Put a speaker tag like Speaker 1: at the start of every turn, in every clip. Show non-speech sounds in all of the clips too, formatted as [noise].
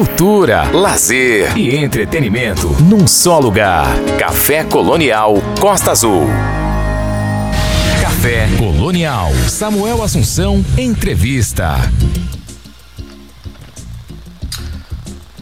Speaker 1: cultura, lazer e entretenimento num só lugar. Café Colonial Costa Azul. Café Colonial. Samuel Assunção, entrevista.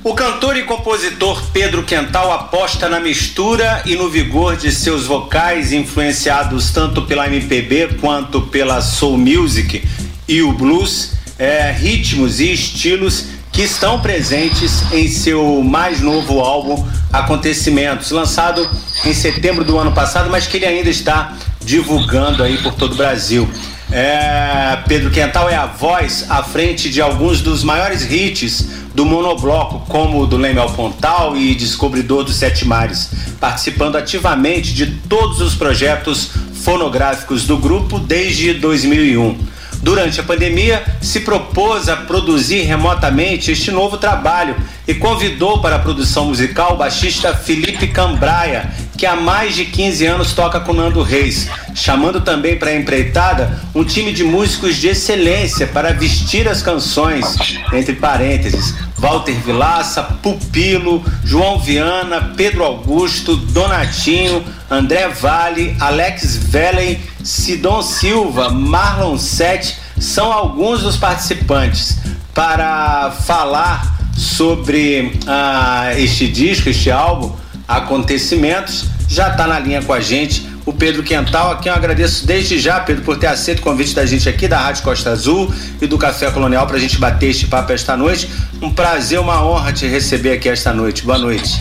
Speaker 2: O cantor e compositor Pedro Quental aposta na mistura e no vigor de seus vocais, influenciados tanto pela MPB quanto pela soul music e o blues, é, ritmos e estilos que estão presentes em seu mais novo álbum Acontecimentos, lançado em setembro do ano passado, mas que ele ainda está divulgando aí por todo o Brasil. É, Pedro Quental é a voz à frente de alguns dos maiores hits do monobloco, como o do Lemel Pontal e Descobridor dos Sete Mares, participando ativamente de todos os projetos fonográficos do grupo desde 2001 durante a pandemia, se propôs a produzir remotamente este novo trabalho e convidou para a produção musical o baixista Felipe Cambraia, que há mais de 15 anos toca com Nando Reis, chamando também para a empreitada um time de músicos de excelência para vestir as canções, entre parênteses, Walter Vilaça, Pupilo, João Viana, Pedro Augusto, Donatinho, André Vale, Alex Velen, Sidon Silva, Marlon Sete são alguns dos participantes para falar sobre ah, este disco, este álbum, Acontecimentos. Já está na linha com a gente o Pedro Quental, a quem eu agradeço desde já, Pedro, por ter aceito o convite da gente aqui da Rádio Costa Azul e do Café Colonial para a gente bater este papo esta noite. Um prazer, uma honra te receber aqui esta noite. Boa noite.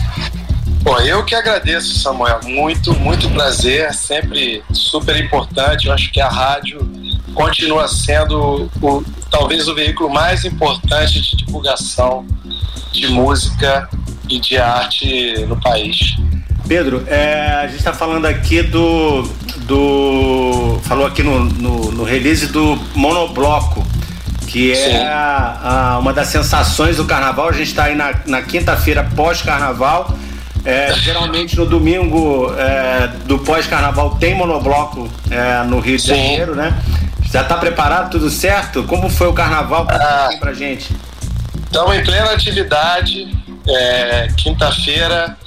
Speaker 3: Bom, eu que agradeço, Samuel. Muito, muito prazer. Sempre super importante. Eu acho que a rádio continua sendo o, talvez o veículo mais importante de divulgação de música e de arte no país.
Speaker 2: Pedro, é, a gente está falando aqui do, do. Falou aqui no, no, no release do Monobloco, que é a, a, uma das sensações do carnaval. A gente está aí na, na quinta-feira pós-carnaval. É, geralmente no domingo é, do pós-carnaval tem monobloco é, no Rio de. Janeiro, né? Já está preparado? Tudo certo? Como foi o carnaval ah, pra gente?
Speaker 3: Estamos em plena atividade. É, quinta-feira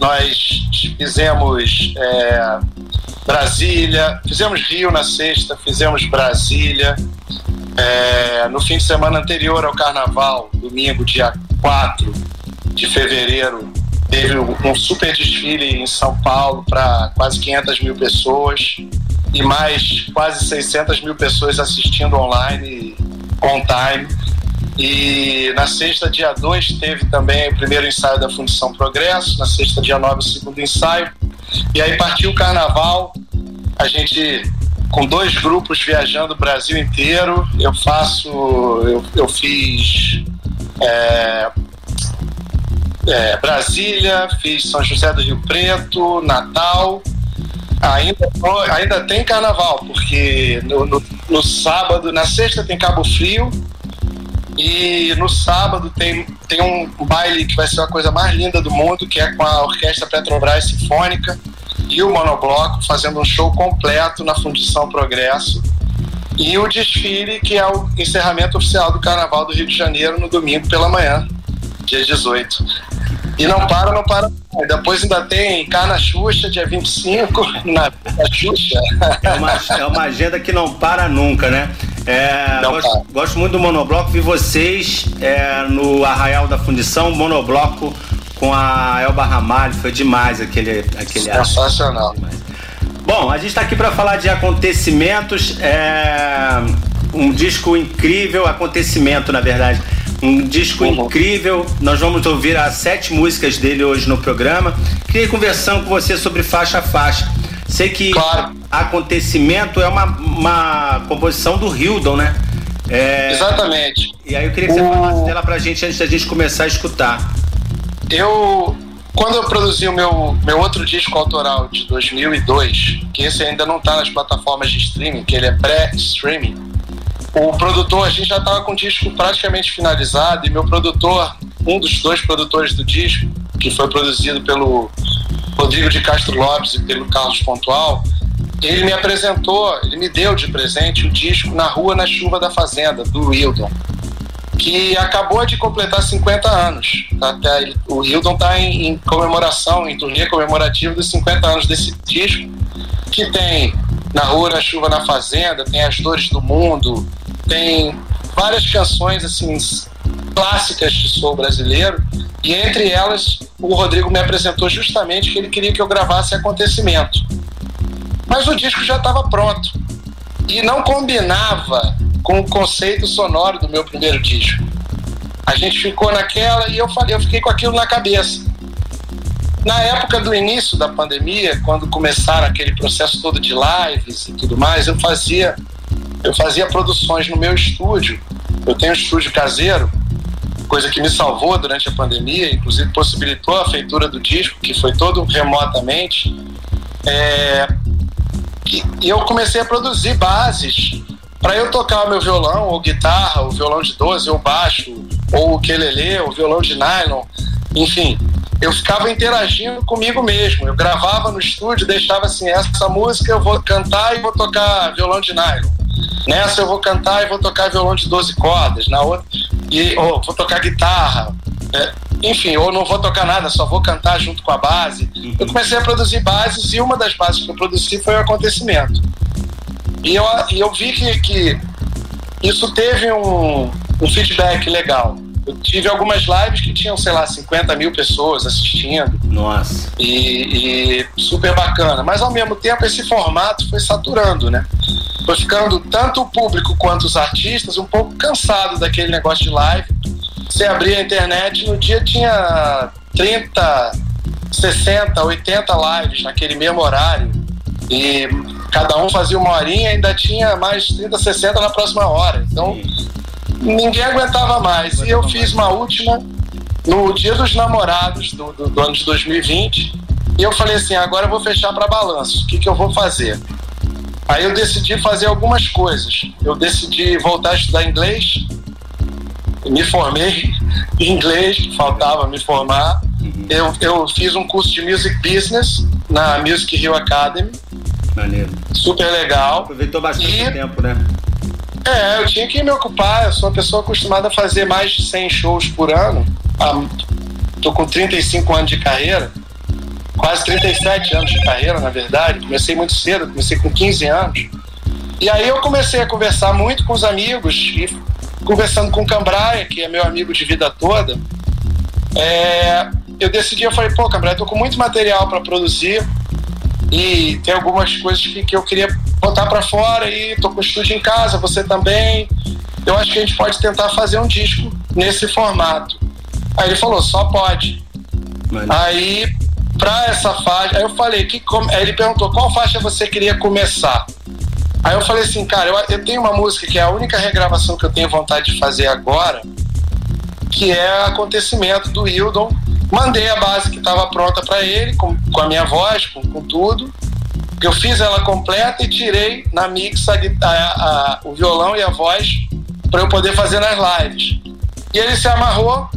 Speaker 3: nós fizemos é, Brasília, fizemos Rio na sexta, fizemos Brasília. É, no fim de semana anterior ao carnaval, domingo, dia 4 de fevereiro, teve um super desfile em São Paulo para quase 500 mil pessoas e mais quase 600 mil pessoas assistindo online on time. E na sexta, dia 2, teve também o primeiro ensaio da Fundição Progresso, na sexta, dia 9, o segundo ensaio. E aí partiu o carnaval, a gente com dois grupos viajando o Brasil inteiro. Eu faço, eu, eu fiz é, é, Brasília, fiz São José do Rio Preto, Natal. Ainda, ainda tem carnaval, porque no, no, no sábado, na sexta tem Cabo Frio, e no sábado tem, tem um baile que vai ser a coisa mais linda do mundo, que é com a Orquestra Petrobras Sinfônica e o Monobloco fazendo um show completo na Fundição Progresso. E o desfile, que é o encerramento oficial do Carnaval do Rio de Janeiro no domingo pela manhã, dia 18. E não para, não para. Depois ainda tem Carna Xuxa, dia 25, [laughs] na, na Xuxa.
Speaker 2: É uma, é uma agenda que não para nunca, né? É, gosto, gosto, muito do monobloco, vi vocês é, no Arraial da Fundição, monobloco com a Elba Ramalho, foi demais aquele aquele
Speaker 3: Sensacional.
Speaker 2: Bom, a gente está aqui para falar de acontecimentos, é, um disco incrível, acontecimento na verdade, um disco uhum. incrível. Nós vamos ouvir as sete músicas dele hoje no programa. Queria conversando com você sobre faixa a faixa. Sei que claro. acontecimento é uma, uma composição do Hildon, né?
Speaker 3: É... Exatamente.
Speaker 2: E aí eu queria que você o... falasse dela pra gente antes da gente começar a escutar.
Speaker 3: Eu, quando eu produzi o meu, meu outro disco autoral de 2002, que esse ainda não tá nas plataformas de streaming, que ele é pré-streaming, o produtor, a gente já tava com o disco praticamente finalizado e meu produtor, um dos dois produtores do disco, que foi produzido pelo Rodrigo de Castro Lopes e pelo Carlos Pontual, ele me apresentou, ele me deu de presente o disco Na Rua, na Chuva da Fazenda, do Wildon. que acabou de completar 50 anos. Até o Hildon está em, em, comemoração, em turnê comemorativo dos 50 anos desse disco, que tem Na Rua, na Chuva, na Fazenda, tem As Dores do Mundo, tem várias canções assim clássicas de soul brasileiro, e entre elas o Rodrigo me apresentou justamente que ele queria que eu gravasse Acontecimento. Mas o disco já estava pronto e não combinava com o conceito sonoro do meu primeiro disco. A gente ficou naquela e eu falei, eu fiquei com aquilo na cabeça. Na época do início da pandemia, quando começaram aquele processo todo de lives e tudo mais, eu fazia eu fazia produções no meu estúdio. Eu tenho um estúdio caseiro, coisa que me salvou durante a pandemia, inclusive possibilitou a feitura do disco, que foi todo remotamente. É, e, eu comecei a produzir bases para eu tocar o meu violão, ou guitarra, o violão de 12, ou baixo, ou o quelele, o violão de nylon, enfim, eu ficava interagindo comigo mesmo. Eu gravava no estúdio, deixava assim, essa música eu vou cantar e vou tocar violão de nylon. Nessa eu vou cantar e vou tocar violão de 12 cordas, na outra e ou vou tocar guitarra. É, enfim, ou não vou tocar nada, só vou cantar junto com a base. Eu comecei a produzir bases e uma das bases que eu produzi foi o acontecimento. E eu, e eu vi que, que isso teve um, um feedback legal. Eu tive algumas lives que tinham, sei lá, 50 mil pessoas assistindo.
Speaker 2: Nossa.
Speaker 3: E, e, super bacana. Mas ao mesmo tempo esse formato foi saturando, né? Foi ficando tanto o público quanto os artistas um pouco cansados daquele negócio de live. Você abria a internet, no dia tinha 30, 60, 80 lives naquele mesmo horário. E cada um fazia uma horinha e ainda tinha mais 30, 60 na próxima hora. Então ninguém aguentava mais. E eu fiz uma última no Dia dos Namorados do, do, do ano de 2020. E eu falei assim: agora eu vou fechar para balanço. O que, que eu vou fazer? Aí eu decidi fazer algumas coisas. Eu decidi voltar a estudar inglês. Me formei em inglês, que faltava me formar. Uhum. Eu, eu fiz um curso de Music Business na Music Hill Academy.
Speaker 2: Maneiro.
Speaker 3: Super legal.
Speaker 2: Aproveitou bastante e, tempo, né?
Speaker 3: É, eu tinha que me ocupar. Eu sou uma pessoa acostumada a fazer mais de 100 shows por ano. Ah, tô com 35 anos de carreira, quase 37 anos de carreira, na verdade. Comecei muito cedo, comecei com 15 anos. E aí eu comecei a conversar muito com os amigos e conversando com o Cambraia, que é meu amigo de vida toda. É, eu decidi, eu falei, pô, Cambraia, tô com muito material para produzir e tem algumas coisas que, que eu queria botar para fora e tô com o estúdio em casa, você também. Eu acho que a gente pode tentar fazer um disco nesse formato. Aí ele falou, só pode. Mano. Aí, pra essa faixa, aí eu falei, que, aí ele perguntou qual faixa você queria começar. Aí eu falei assim, cara, eu, eu tenho uma música que é a única regravação que eu tenho vontade de fazer agora, que é Acontecimento do Hildon. Mandei a base que estava pronta para ele, com, com a minha voz, com, com tudo. Eu fiz ela completa e tirei na mix a, a, a, o violão e a voz para eu poder fazer nas lives. E ele se amarrou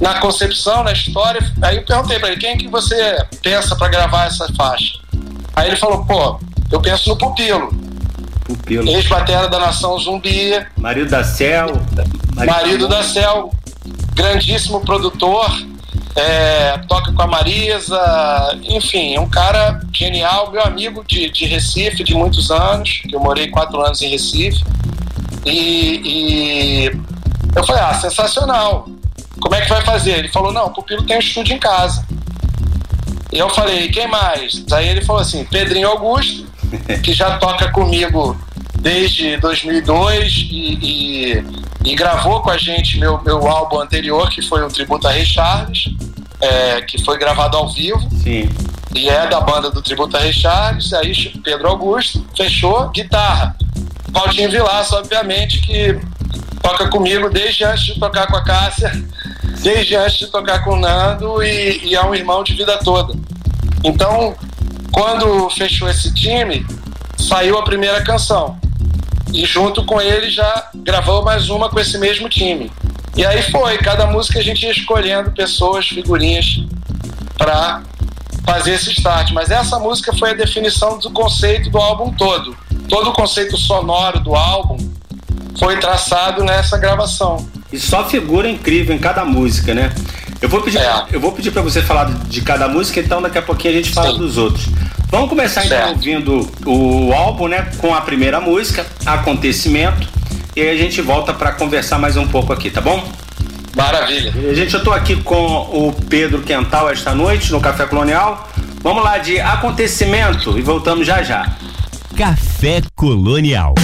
Speaker 3: na concepção, na história. Aí eu perguntei para ele: quem que você pensa para gravar essa faixa? Aí ele falou: pô, eu penso no Pupilo. Pupilo. Ex-batera da Nação Zumbi.
Speaker 2: Marido da Cel.
Speaker 3: Marido, marido da Cel. Grandíssimo produtor é, toca com a Marisa, enfim, é um cara genial, meu amigo de, de Recife de muitos anos, que eu morei quatro anos em Recife. E, e eu falei, ah, sensacional. Como é que vai fazer? Ele falou, não, o Pupilo tem um estúdio em casa. E eu falei, quem mais? Aí ele falou assim, Pedrinho Augusto, que já toca comigo desde 2002 e, e, e, gravou com a gente meu, meu álbum anterior, que foi o Tributo a Rei Charles, é, que foi gravado ao vivo.
Speaker 2: Sim.
Speaker 3: E é da banda do Tributo a Rei Charles, aí Pedro Augusto, fechou, guitarra. Valtinho Vilaço, obviamente, que toca comigo desde antes de tocar com a Cássia, [laughs] desde antes de tocar com o Nando e, e é um irmão de vida toda. Então, quando fechou esse time, saiu a primeira canção. E junto com ele já gravou mais uma com esse mesmo time. E aí foi, cada música a gente ia escolhendo pessoas, figurinhas para fazer esse start. Mas essa música foi a definição do conceito do álbum todo. Todo o conceito sonoro do álbum foi traçado nessa gravação.
Speaker 2: E só figura incrível em cada música, né? Eu vou pedir, é. eu vou pedir para você falar de cada música, então daqui a pouquinho a gente fala Sim. dos outros. Vamos começar então certo. então ouvindo o álbum, né, com a primeira música, Acontecimento, e aí a gente volta para conversar mais um pouco aqui, tá bom?
Speaker 3: Maravilha.
Speaker 2: Gente eu tô aqui com o Pedro Quental esta noite no Café Colonial. Vamos lá de Acontecimento e voltamos já já.
Speaker 4: Café Colonial.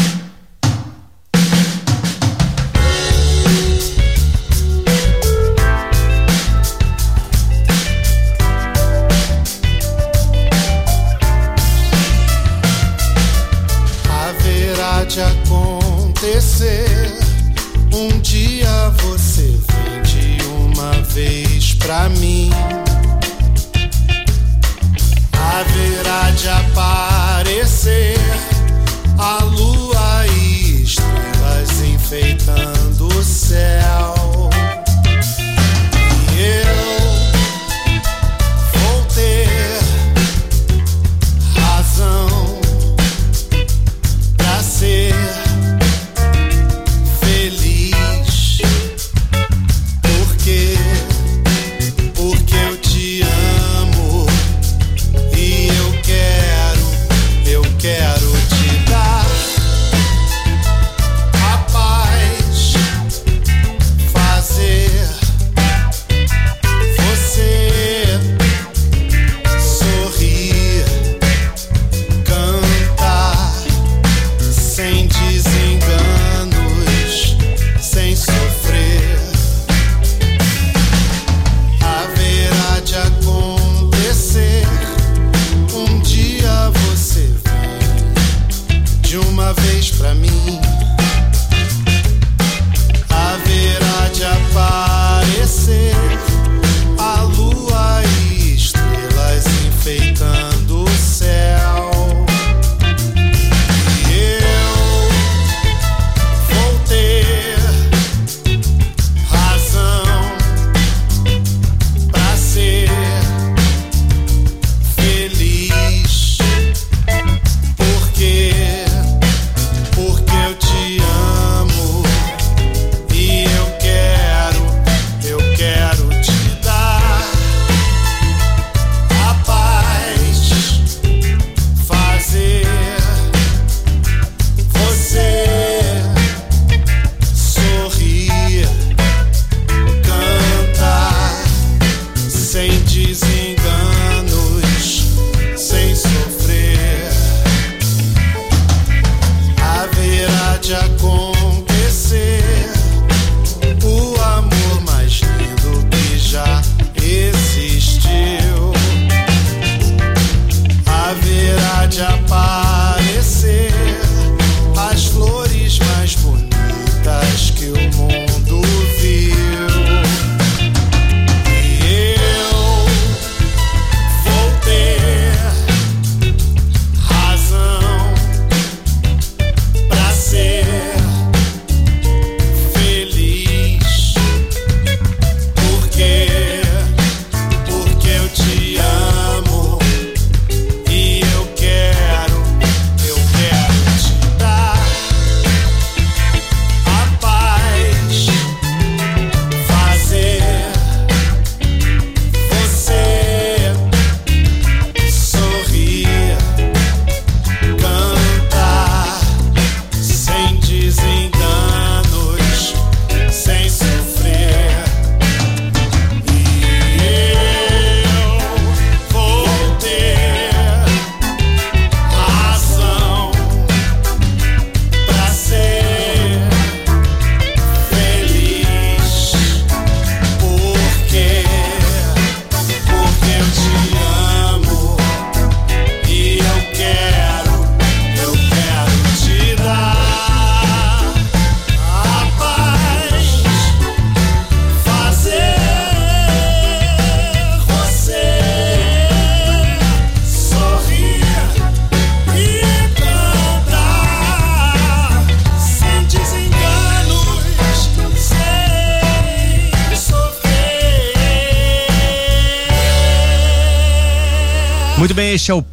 Speaker 1: Aparecer a lua e estrelas enfeitando o céu.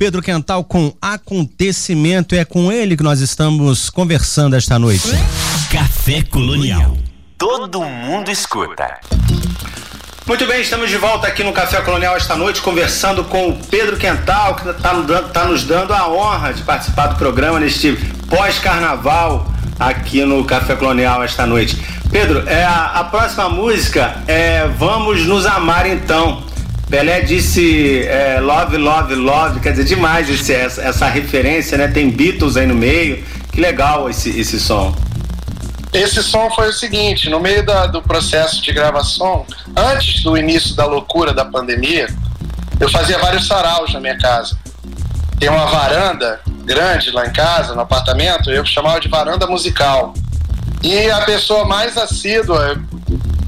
Speaker 4: Pedro Quental com Acontecimento. É com ele que nós estamos conversando esta noite. Café Colonial.
Speaker 1: todo mundo escuta.
Speaker 2: Muito bem, estamos de volta aqui no Café Colonial esta noite, conversando com o Pedro Quental, que está tá nos dando a honra de participar do programa neste pós-carnaval aqui no Café Colonial esta noite. Pedro, é, a, a próxima música é Vamos Nos Amar Então. Pelé disse é, love, love, love, quer dizer, demais esse, essa, essa, referência, né? Tem Beatles aí no meio. Que legal esse, esse som.
Speaker 3: Esse som foi o seguinte: no meio da, do processo de gravação, antes do início da loucura da pandemia, eu fazia vários saraus na minha casa. Tem uma varanda grande lá em casa, no apartamento, eu chamava de varanda musical. E a pessoa mais assídua,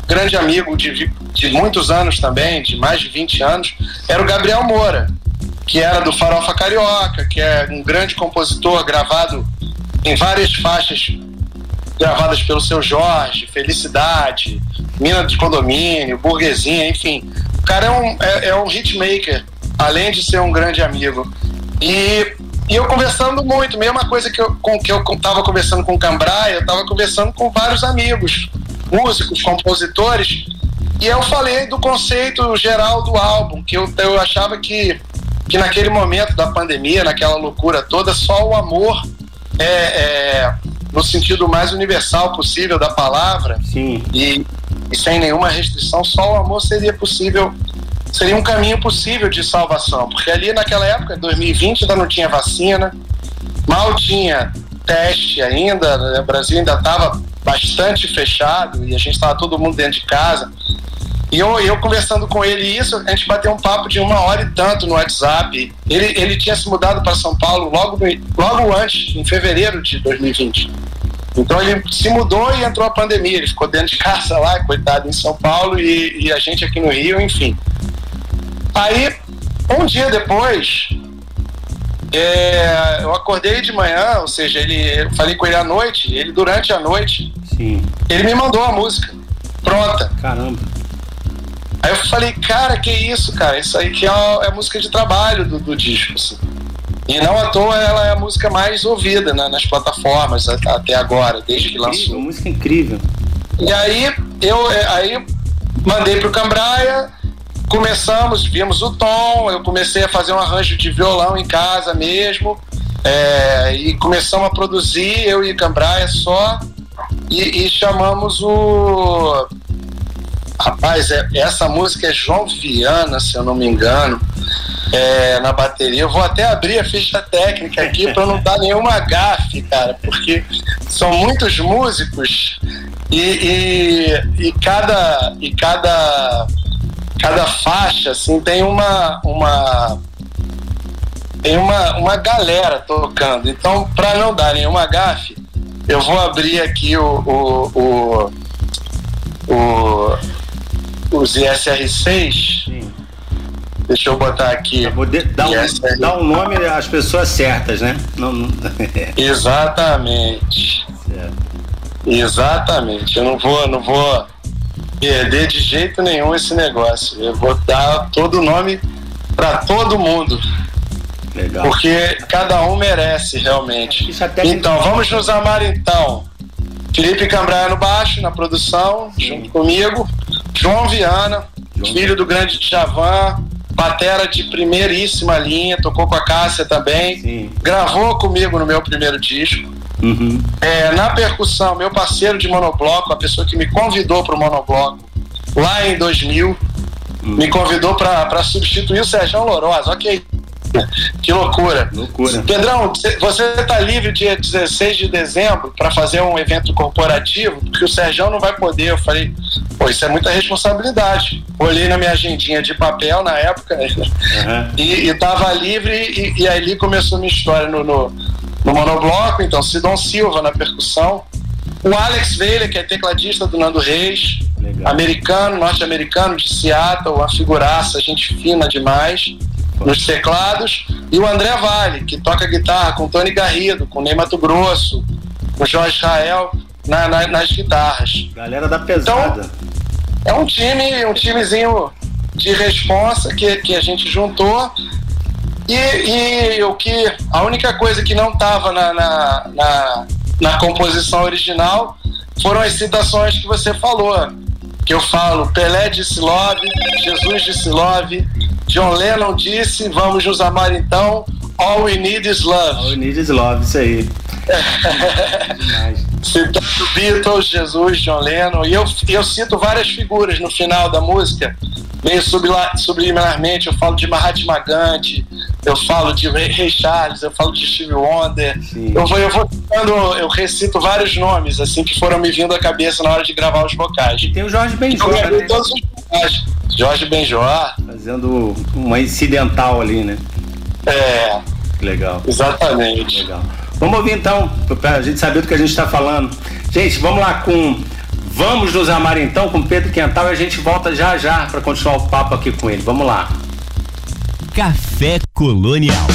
Speaker 3: grande amigo de, de muitos anos também, de mais de 20 anos, era o Gabriel Moura, que era do Farofa Carioca, que é um grande compositor gravado em várias faixas gravadas pelo seu Jorge, Felicidade, Mina de Condomínio, Burguesinha, enfim. O cara é um, é, é um hitmaker, além de ser um grande amigo. E, e eu conversando muito, mesma coisa que eu, com, que eu tava conversando com o Cambraia, eu tava conversando com vários amigos, músicos, compositores, e eu falei do conceito geral do álbum, que eu, eu achava que, que naquele momento da pandemia, naquela loucura toda, só o amor é, é no sentido mais universal possível da palavra
Speaker 2: Sim.
Speaker 3: E, e sem nenhuma restrição, só o amor seria possível, seria um caminho possível de salvação, porque ali naquela época, 2020, ainda não tinha vacina, mal tinha teste ainda, né? o Brasil ainda estava bastante fechado e a gente estava todo mundo dentro de casa. E eu, eu conversando com ele isso, a gente bateu um papo de uma hora e tanto no WhatsApp. Ele, ele tinha se mudado para São Paulo logo, logo antes, em fevereiro de 2020. Então ele se mudou e entrou a pandemia. Ele ficou dentro de casa lá, coitado, em São Paulo, e, e a gente aqui no Rio, enfim. Aí, um dia depois, é, eu acordei de manhã, ou seja, ele, eu falei com ele à noite, ele durante a noite,
Speaker 2: Sim.
Speaker 3: ele me mandou a música pronta.
Speaker 2: Caramba.
Speaker 3: Aí eu falei, cara, que isso, cara? Isso aí que é a, é a música de trabalho do, do disco, assim. E não à toa ela é a música mais ouvida né, nas plataformas até agora, desde que lançou.
Speaker 2: Música incrível.
Speaker 3: E aí eu é, aí mandei pro Cambraia, começamos, vimos o tom, eu comecei a fazer um arranjo de violão em casa mesmo. É, e começamos a produzir, eu e Cambraia só, e, e chamamos o Rapaz, é, essa música é João Viana, se eu não me engano, é, na bateria. Eu vou até abrir a ficha técnica aqui para não dar nenhuma gafe, cara, porque são muitos músicos e, e, e, cada e cada cada faixa assim tem uma uma tem uma, uma galera tocando. Então, para não dar nenhuma gafe, eu vou abrir aqui o, o, o, o os ISR6. Sim. Deixa eu botar aqui.
Speaker 2: Dá um, dá um nome às pessoas certas, né? Não, não... [laughs]
Speaker 3: Exatamente. Certo. Exatamente. Eu não vou, não vou perder de jeito nenhum esse negócio. Eu vou dar todo o nome para todo mundo.
Speaker 2: Legal.
Speaker 3: Porque cada um merece realmente. Então, vamos nos amar então. Felipe Cambraia no baixo, na produção, Sim. junto comigo. João Viana, João. filho do grande Djavan, batera de primeiríssima linha, tocou com a Cássia também, Sim. gravou comigo no meu primeiro disco.
Speaker 2: Uhum.
Speaker 3: É, na percussão, meu parceiro de monobloco, a pessoa que me convidou para o monobloco lá em 2000, uhum. me convidou para substituir o Sérgio Lourosa. Ok, que loucura.
Speaker 2: Loucura.
Speaker 3: Pedrão, você está livre dia 16 de dezembro para fazer um evento corporativo, porque o Sérgio não vai poder. Eu falei, pô, isso é muita responsabilidade. Olhei na minha agendinha de papel na época uhum. [laughs] e, estava livre e, e ali começou a minha história no, no, no monobloco. Então, Sidon Silva na percussão, o Alex Veiga, que é tecladista do Nando Reis, Legal. americano, norte-americano de Seattle, uma figuraça, gente fina demais nos teclados, e o André Vale, que toca guitarra com Tony Garrido, com Ney Mato Grosso, com Jorge Israel na, na, nas guitarras.
Speaker 2: Galera da pesada.
Speaker 3: Então, é um time, um timezinho de responsa que, que a gente juntou. E, e o que a única coisa que não estava na, na, na, na, composição original foram as citações que você falou. Que eu falo, Pelé disse love, Jesus disse love, John Lennon disse, vamos nos amar então, all we need is love.
Speaker 2: All we need is love, isso aí. [laughs]
Speaker 3: Citando Beatles, Jesus, John Lennon, e eu, eu cito várias figuras no final da música, meio subliminarmente, eu falo de Mahatma Gandhi, eu falo de Ray Charles, eu falo de Steve Wonder, eu vou, eu vou eu recito vários nomes, assim, que foram me vindo à cabeça na hora de gravar os vocais.
Speaker 2: E tem o Jorge Benjor, né?
Speaker 3: todos os vocais. Jorge Benjor.
Speaker 2: Fazendo uma incidental ali, né?
Speaker 3: É.
Speaker 2: Legal.
Speaker 3: Exatamente.
Speaker 2: Legal. Vamos ouvir então, pra gente saber do que a gente está falando. Gente, vamos lá com Vamos nos amar então com Pedro Quental e a gente volta já já para continuar o papo aqui com ele. Vamos lá.
Speaker 1: Café Colonial.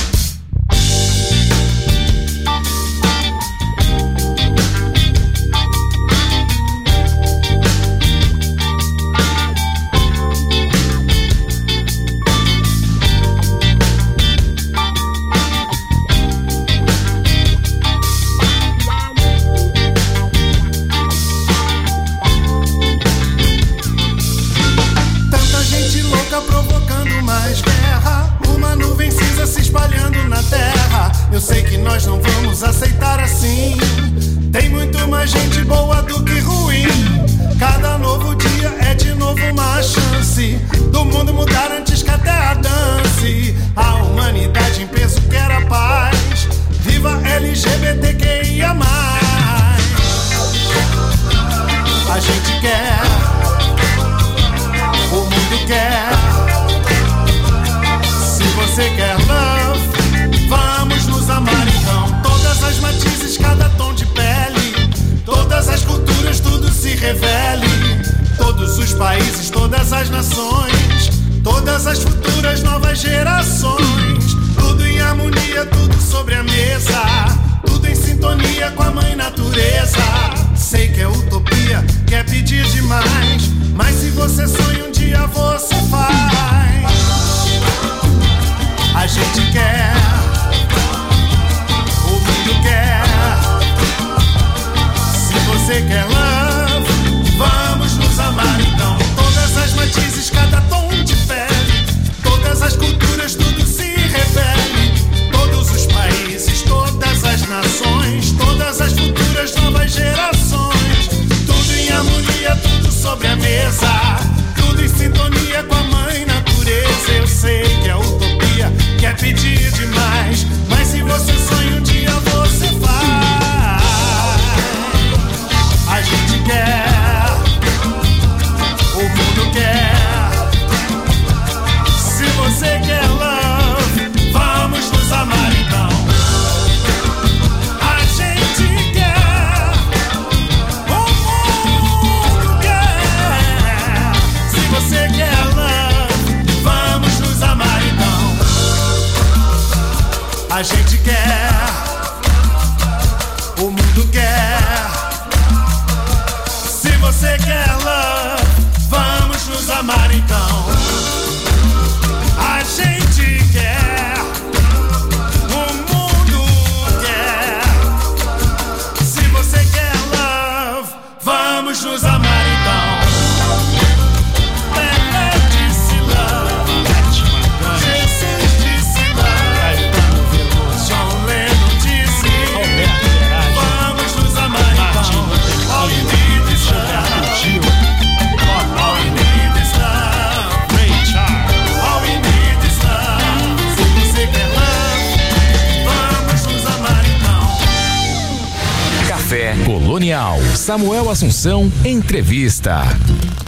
Speaker 1: Entrevista.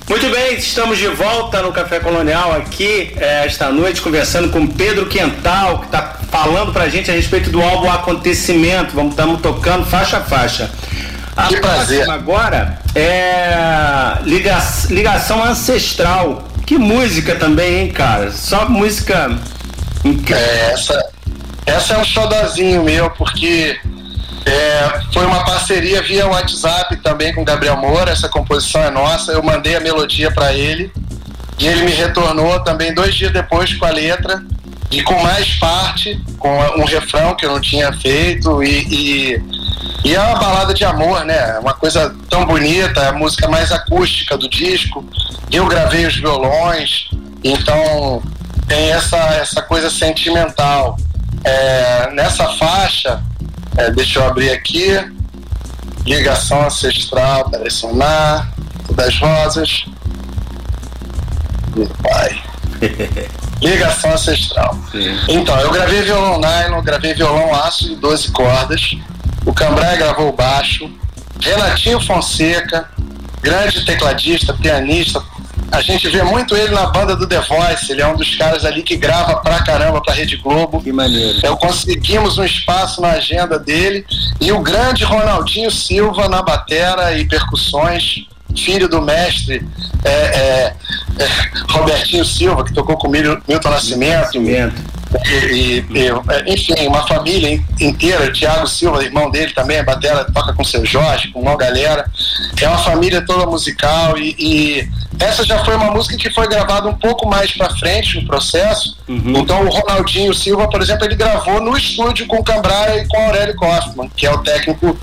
Speaker 2: Muito bem, estamos de volta no Café Colonial aqui é, esta noite conversando com Pedro Quental, que está falando pra gente a respeito do álbum Acontecimento. Vamos estamos tocando faixa a faixa. A que próxima agora é liga, ligação ancestral. Que música também, hein, cara? Só música
Speaker 3: incrível. É, essa, essa é um xodozinho meu, porque é, foi uma parceria via WhatsApp também com Gabriel Moura. Essa composição é nossa. Eu mandei a melodia para ele e ele me retornou também dois dias depois com a letra e com mais parte, com um refrão que eu não tinha feito e, e E é uma balada de amor, né? Uma coisa tão bonita, a música mais acústica do disco. Eu gravei os violões, então tem essa, essa coisa sentimental. É, nessa faixa, é, deixa eu abrir aqui, ligação ancestral, um lá, das rosas. Meu pai. [laughs] Ligação ancestral. Sim. Então, eu gravei violão nylon, gravei violão aço de 12 cordas. O Cambrai gravou o baixo. Renatinho Fonseca, grande tecladista, pianista. A gente vê muito ele na banda do The Voice. Ele é um dos caras ali que grava pra caramba pra Rede Globo.
Speaker 2: Que maneiro.
Speaker 3: Então conseguimos um espaço na agenda dele. E o grande Ronaldinho Silva na batera e percussões filho do mestre é, é, é, Robertinho Silva, que tocou com Milton Nascimento. Nascimento. E, e, é, enfim, uma família inteira, Tiago Silva, irmão dele também, a batera toca com seu Jorge, com uma galera. É uma família toda musical e, e, essa já foi uma música que foi gravada um pouco mais para frente no processo. Uhum. Então o Ronaldinho Silva, por exemplo, ele gravou no estúdio com o Cambraia e com o Aurélio Kaufman, que é o técnico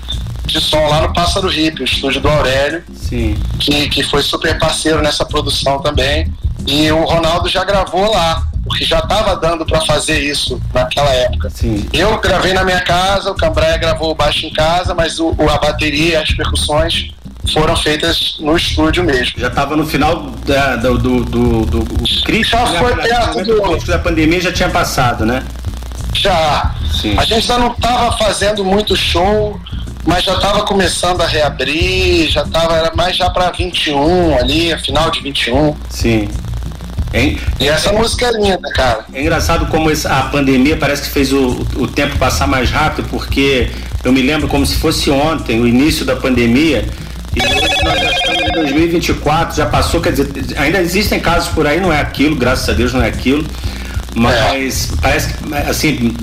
Speaker 3: de som lá no Pássaro Hip, o estúdio do Aurélio,
Speaker 2: Sim.
Speaker 3: Que, que foi super parceiro nessa produção também. E o Ronaldo já gravou lá, porque já estava dando para fazer isso naquela época.
Speaker 2: Sim.
Speaker 3: Eu gravei na minha casa, o Cambraia gravou o baixo em casa, mas o, a bateria e as percussões foram feitas no estúdio mesmo.
Speaker 2: Já estava no final da, do, do, do, do
Speaker 3: crítico, já né? foi perto do...
Speaker 2: da pandemia já tinha passado, né?
Speaker 3: Já. Sim. A gente já não estava fazendo muito show, mas já estava começando a reabrir, já estava, era mais já para 21 ali, final de 21.
Speaker 2: Sim.
Speaker 3: Hein? E essa música é linda, cara.
Speaker 2: É engraçado como a pandemia parece que fez o, o tempo passar mais rápido, porque eu me lembro como se fosse ontem, o início da pandemia, e hoje nós já estamos em 2024, já passou, quer dizer, ainda existem casos por aí, não é aquilo, graças a Deus não é aquilo, mas é. parece que, assim,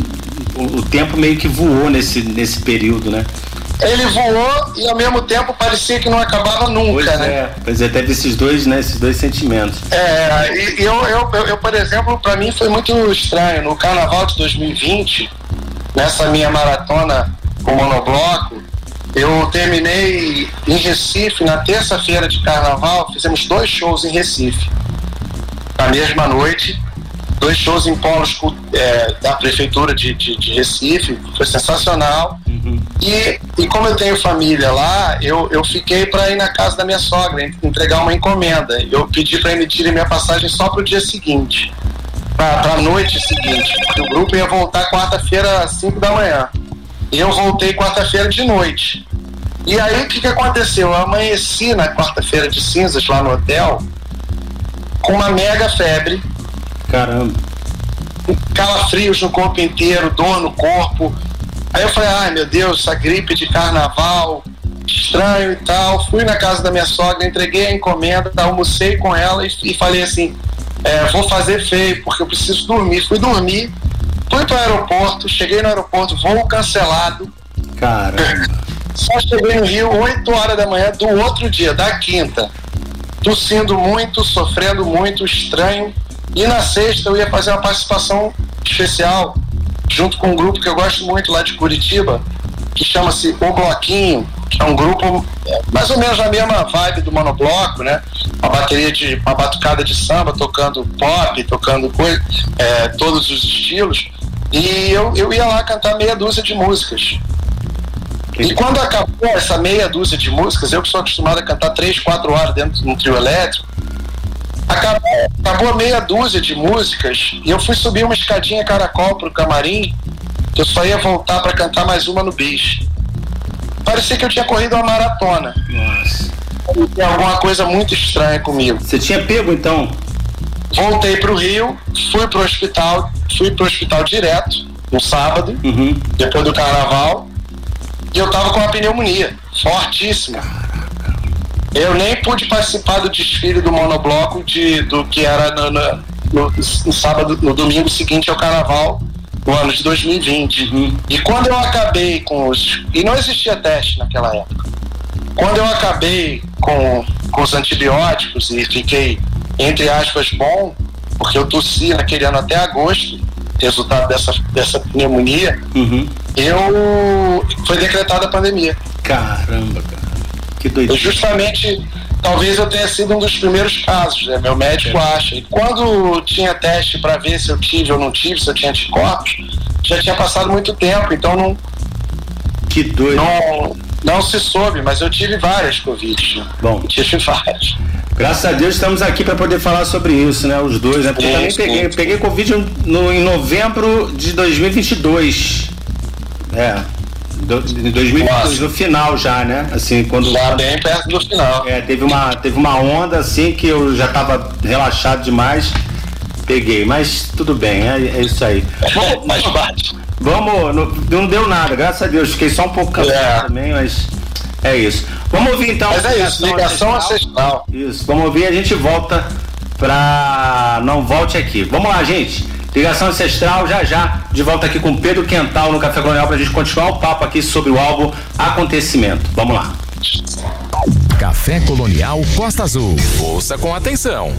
Speaker 2: o, o tempo meio que voou nesse, nesse período, né?
Speaker 3: Ele voou e ao mesmo tempo parecia que não acabava nunca,
Speaker 2: pois
Speaker 3: né?
Speaker 2: É, pois é, teve esses dois, né, esses dois sentimentos.
Speaker 3: É, e eu, eu, eu, eu por exemplo, para mim foi muito estranho. No carnaval de 2020, nessa minha maratona com monobloco, eu terminei em Recife, na terça-feira de carnaval, fizemos dois shows em Recife. Na mesma noite, dois shows em polos é, da prefeitura de, de, de, Recife, foi sensacional. Uhum. E, e como eu tenho família lá, eu, eu fiquei para ir na casa da minha sogra, entregar uma encomenda. Eu pedi para emitirem minha passagem só para o dia seguinte, para a noite seguinte, porque o grupo ia voltar quarta-feira às 5 da manhã. E eu voltei quarta-feira de noite. E aí o que, que aconteceu? Eu amanheci na quarta-feira de cinzas lá no hotel com uma mega febre
Speaker 2: Caramba.
Speaker 3: Calafrios no corpo inteiro, dor no corpo. Aí eu falei, ai meu Deus, essa gripe de carnaval, estranho e tal. Fui na casa da minha sogra, entreguei a encomenda, almocei com ela e, e falei assim: é, vou fazer feio, porque eu preciso dormir. Fui dormir, fui para o aeroporto, cheguei no aeroporto, voo cancelado.
Speaker 2: Caramba.
Speaker 3: Só cheguei no Rio 8 horas da manhã do outro dia, da quinta. Tossindo muito, sofrendo muito, estranho. E na sexta eu ia fazer uma participação especial junto com um grupo que eu gosto muito lá de Curitiba, que chama-se O Bloquinho, que é um grupo é, mais ou menos a mesma vibe do monobloco, né? Uma bateria de uma batucada de samba, tocando pop, tocando coisa, é, todos os estilos. E eu, eu ia lá cantar meia dúzia de músicas. E quando acabou essa meia dúzia de músicas, eu que sou acostumado a cantar três, quatro horas dentro de um trio elétrico, Acabou, acabou meia dúzia de músicas e eu fui subir uma escadinha caracol pro camarim, que eu só ia voltar para cantar mais uma no bis. Parecia que eu tinha corrido uma maratona.
Speaker 2: Nossa.
Speaker 3: Tem alguma coisa muito estranha comigo.
Speaker 2: Você tinha pego então?
Speaker 3: Voltei pro Rio, fui pro hospital, fui pro hospital direto, no sábado,
Speaker 2: uhum.
Speaker 3: depois do carnaval, e eu tava com uma pneumonia fortíssima. Eu nem pude participar do desfile do monobloco de, do que era no, no, no, no sábado, no domingo seguinte ao carnaval, no ano de 2020. Uhum. E quando eu acabei com os. E não existia teste naquela época. Quando eu acabei com, com os antibióticos e fiquei, entre aspas, bom, porque eu tossi naquele ano até agosto, resultado dessa, dessa pneumonia, uhum. eu foi decretada a pandemia.
Speaker 2: Caramba, cara. Que doido.
Speaker 3: Justamente, talvez eu tenha sido um dos primeiros casos, né? Meu médico é. acha. E quando tinha teste para ver se eu tive ou não tive, se eu tinha anticorpos, já tinha passado muito tempo, então não.
Speaker 2: Que doido.
Speaker 3: Não, não se soube, mas eu tive várias Covid. Bom. Eu tive várias.
Speaker 2: Graças a Deus estamos aqui para poder falar sobre isso, né? Os dois, né? Porque eu também peguei, peguei Covid no, em novembro de 2022. É. De 2022, no final já, né? Assim, quando.
Speaker 3: Já bem perto do final.
Speaker 2: É, teve uma, teve uma onda assim que eu já estava relaxado demais. Peguei, mas tudo bem, é, é isso aí.
Speaker 3: Vamos, mais parte.
Speaker 2: Vamos, não, não, deu nada, graças a Deus. Fiquei só um pouco cansado é. também, mas é isso. Vamos ouvir então.
Speaker 3: Mas é isso, ligação ancestral.
Speaker 2: Isso, vamos ouvir a gente volta pra. Não volte aqui. Vamos lá, gente. Ligação ancestral, já já, de volta aqui com Pedro Quental no Café Colonial pra gente continuar o papo aqui sobre o álbum Acontecimento. Vamos lá.
Speaker 1: Café Colonial Costa Azul. Ouça com atenção.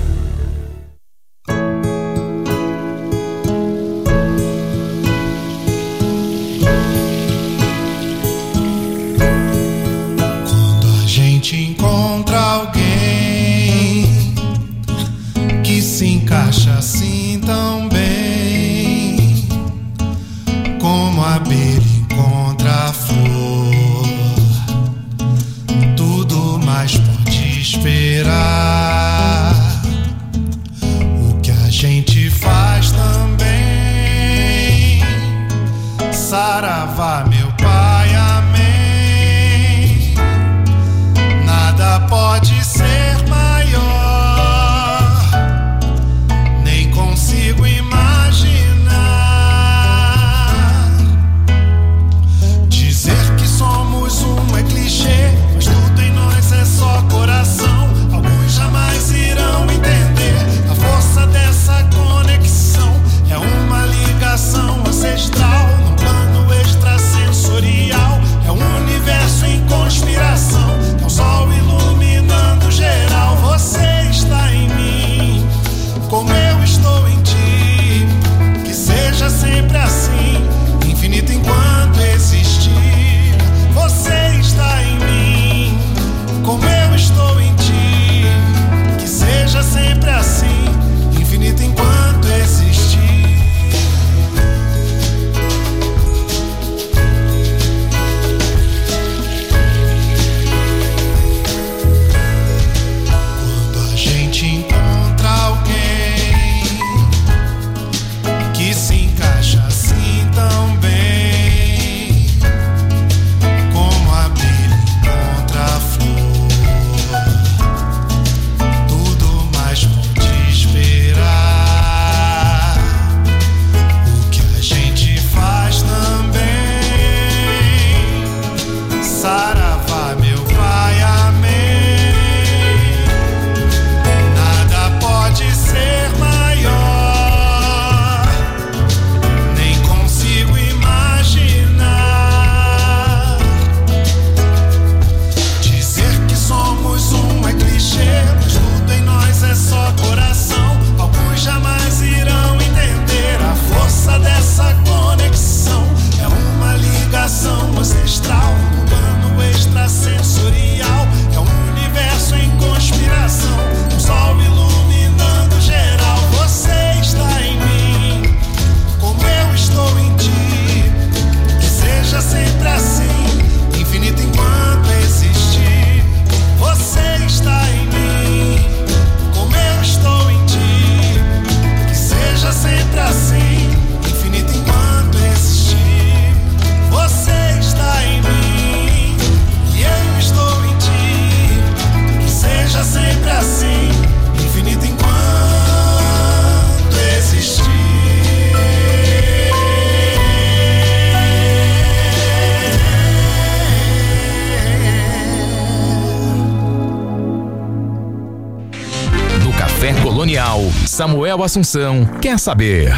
Speaker 1: Samuel Assunção quer saber.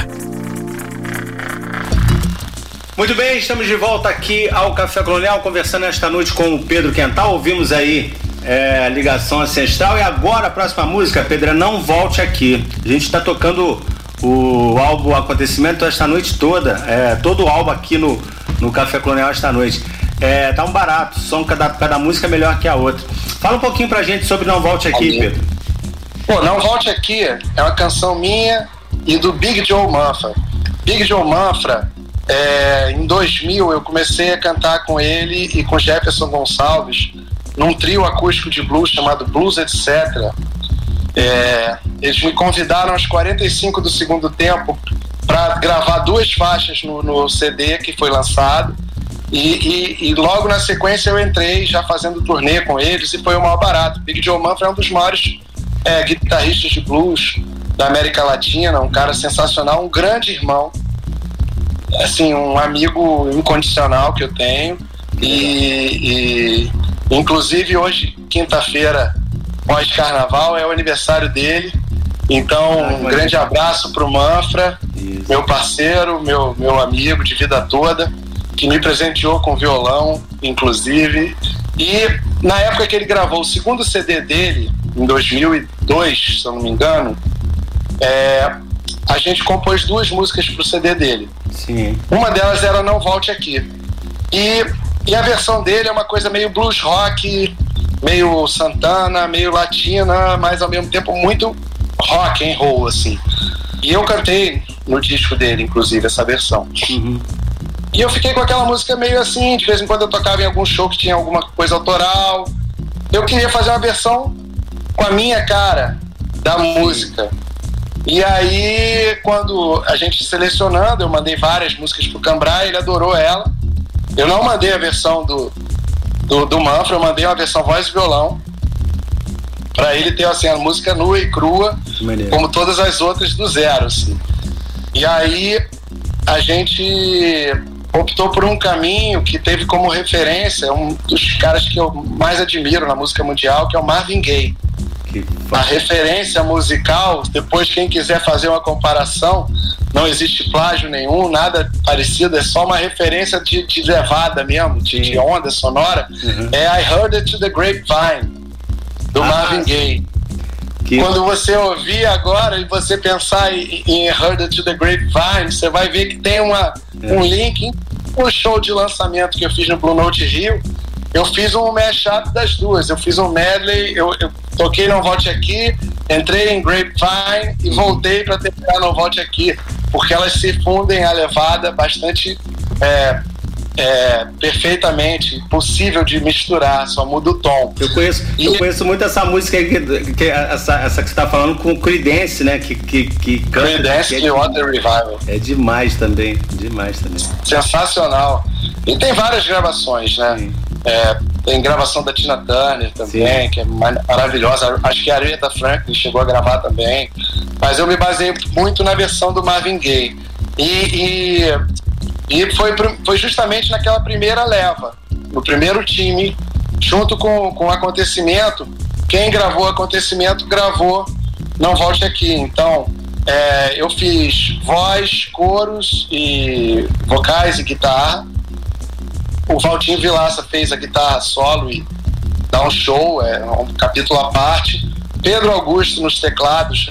Speaker 2: Muito bem, estamos de volta aqui ao Café Colonial, conversando esta noite com o Pedro Quental. Ouvimos aí é, ligação ancestral e agora a próxima música, Pedro, é Não Volte Aqui. A gente está tocando o álbum Acontecimento esta noite toda, é, todo o álbum aqui no, no Café Colonial esta noite. É, tá um barato, som cada, cada música é melhor que a outra. Fala um pouquinho pra gente sobre Não Volte Aqui, Pedro.
Speaker 3: Pô, Não Volte Aqui é uma canção minha e do Big Joe Manfra. Big Joe Manfra, é, em 2000 eu comecei a cantar com ele e com Jefferson Gonçalves num trio acústico de blues chamado Blues Etc. É, eles me convidaram aos 45 do segundo tempo para gravar duas faixas no, no, CD que foi lançado. E, e, e, logo na sequência eu entrei já fazendo turnê com eles e foi o maior barato. Big Joe Manfred é um dos maiores é, guitarristas de blues da América Latina, um cara sensacional, um grande irmão, assim, um amigo incondicional que eu tenho. E, e inclusive hoje, quinta-feira, pós-carnaval, é o aniversário dele. Então, ah, um grande abraço para o Manfra, Isso. meu parceiro, meu, meu amigo de vida toda, que me presenteou com violão, inclusive. E na época que ele gravou o segundo CD dele, em 2002, se eu não me engano, é, a gente compôs duas músicas para o CD dele.
Speaker 2: Sim.
Speaker 3: Uma delas era Não Volte Aqui. E, e a versão dele é uma coisa meio blues rock, meio Santana, meio latina, mas ao mesmo tempo muito rock and roll, assim. E eu cantei no disco dele, inclusive, essa versão.
Speaker 2: Uhum.
Speaker 3: E eu fiquei com aquela música meio assim, de vez em quando eu tocava em algum show que tinha alguma coisa autoral. Eu queria fazer uma versão com a minha cara da música. E aí, quando a gente selecionando, eu mandei várias músicas pro Cambrai, ele adorou ela. Eu não mandei a versão do, do, do Manfra, eu mandei uma versão voz e violão. Pra ele ter assim, a música nua e crua, Maneiro. como todas as outras do zero. Assim. E aí a gente optou por um caminho que teve como referência um dos caras que eu mais admiro na música mundial, que é o Marvin Gaye. A referência musical, depois quem quiser fazer uma comparação, não existe plágio nenhum, nada parecido, é só uma referência de, de levada mesmo, de, de onda sonora. Uhum. É I Heard It to the Grapevine, do ah, Marvin Gaye. Que... Quando você ouvir agora e você pensar em, em Heard It to the Grapevine, você vai ver que tem uma, é. um link no show de lançamento que eu fiz no Blue Note Rio. Eu fiz um mashup das duas. Eu fiz um medley, eu, eu toquei Não Volte Aqui, entrei em Grapevine e voltei para terminar Não Volte Aqui, porque elas se fundem a levada bastante é, é, perfeitamente possível de misturar, só muda o tom.
Speaker 2: Eu conheço, e... eu conheço muito essa música que, que essa, essa que você está falando com Creedence, né? Que, que, que
Speaker 3: canta. Creedence que é Water Revival.
Speaker 2: É demais também, demais também.
Speaker 3: Sensacional. E tem várias gravações, né? Sim. É, tem gravação da Tina Turner também, Sim. que é maravilhosa. Acho que a Aretha Franklin chegou a gravar também. Mas eu me baseei muito na versão do Marvin Gaye. E, e, e foi, foi justamente naquela primeira leva, no primeiro time, junto com, com o acontecimento. Quem gravou o acontecimento gravou Não Volte Aqui. Então, é, eu fiz voz, coros e vocais e guitarra o Valtinho Vilaça fez a guitarra solo e dá um show, é um capítulo à parte. Pedro Augusto nos teclados,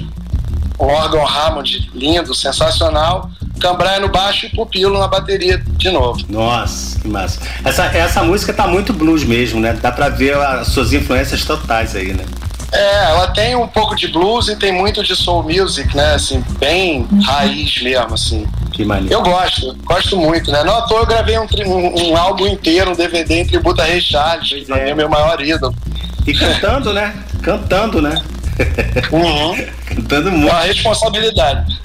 Speaker 3: um órgão Hammond lindo, sensacional. Cambraia no baixo e Pupilo na bateria de novo.
Speaker 2: Nossa, que massa. Essa, essa música tá muito blues mesmo, né? Dá pra ver as suas influências totais aí, né?
Speaker 3: É, ela tem um pouco de blues e tem muito de soul music, né? Assim, bem raiz mesmo, assim.
Speaker 2: Que maneiro.
Speaker 3: Eu gosto, gosto muito, né? Não à toa eu gravei um, um, um álbum inteiro, um DVD em tributo a Ray Charles, é. é meu maior ídolo.
Speaker 2: E cantando, né? Cantando, né?
Speaker 3: Uhum. [laughs]
Speaker 2: Cantando muito.
Speaker 3: Uma responsabilidade.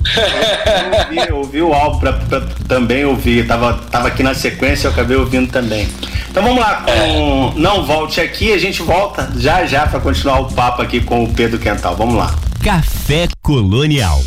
Speaker 2: Eu ouvi, eu ouvi o álbum pra, pra, também ouvir. Tava, tava aqui na sequência, eu acabei ouvindo também. Então vamos lá, com é. Não Volte Aqui, a gente volta já já para continuar o papo aqui com o Pedro Quental. Vamos lá.
Speaker 1: Café Colonial.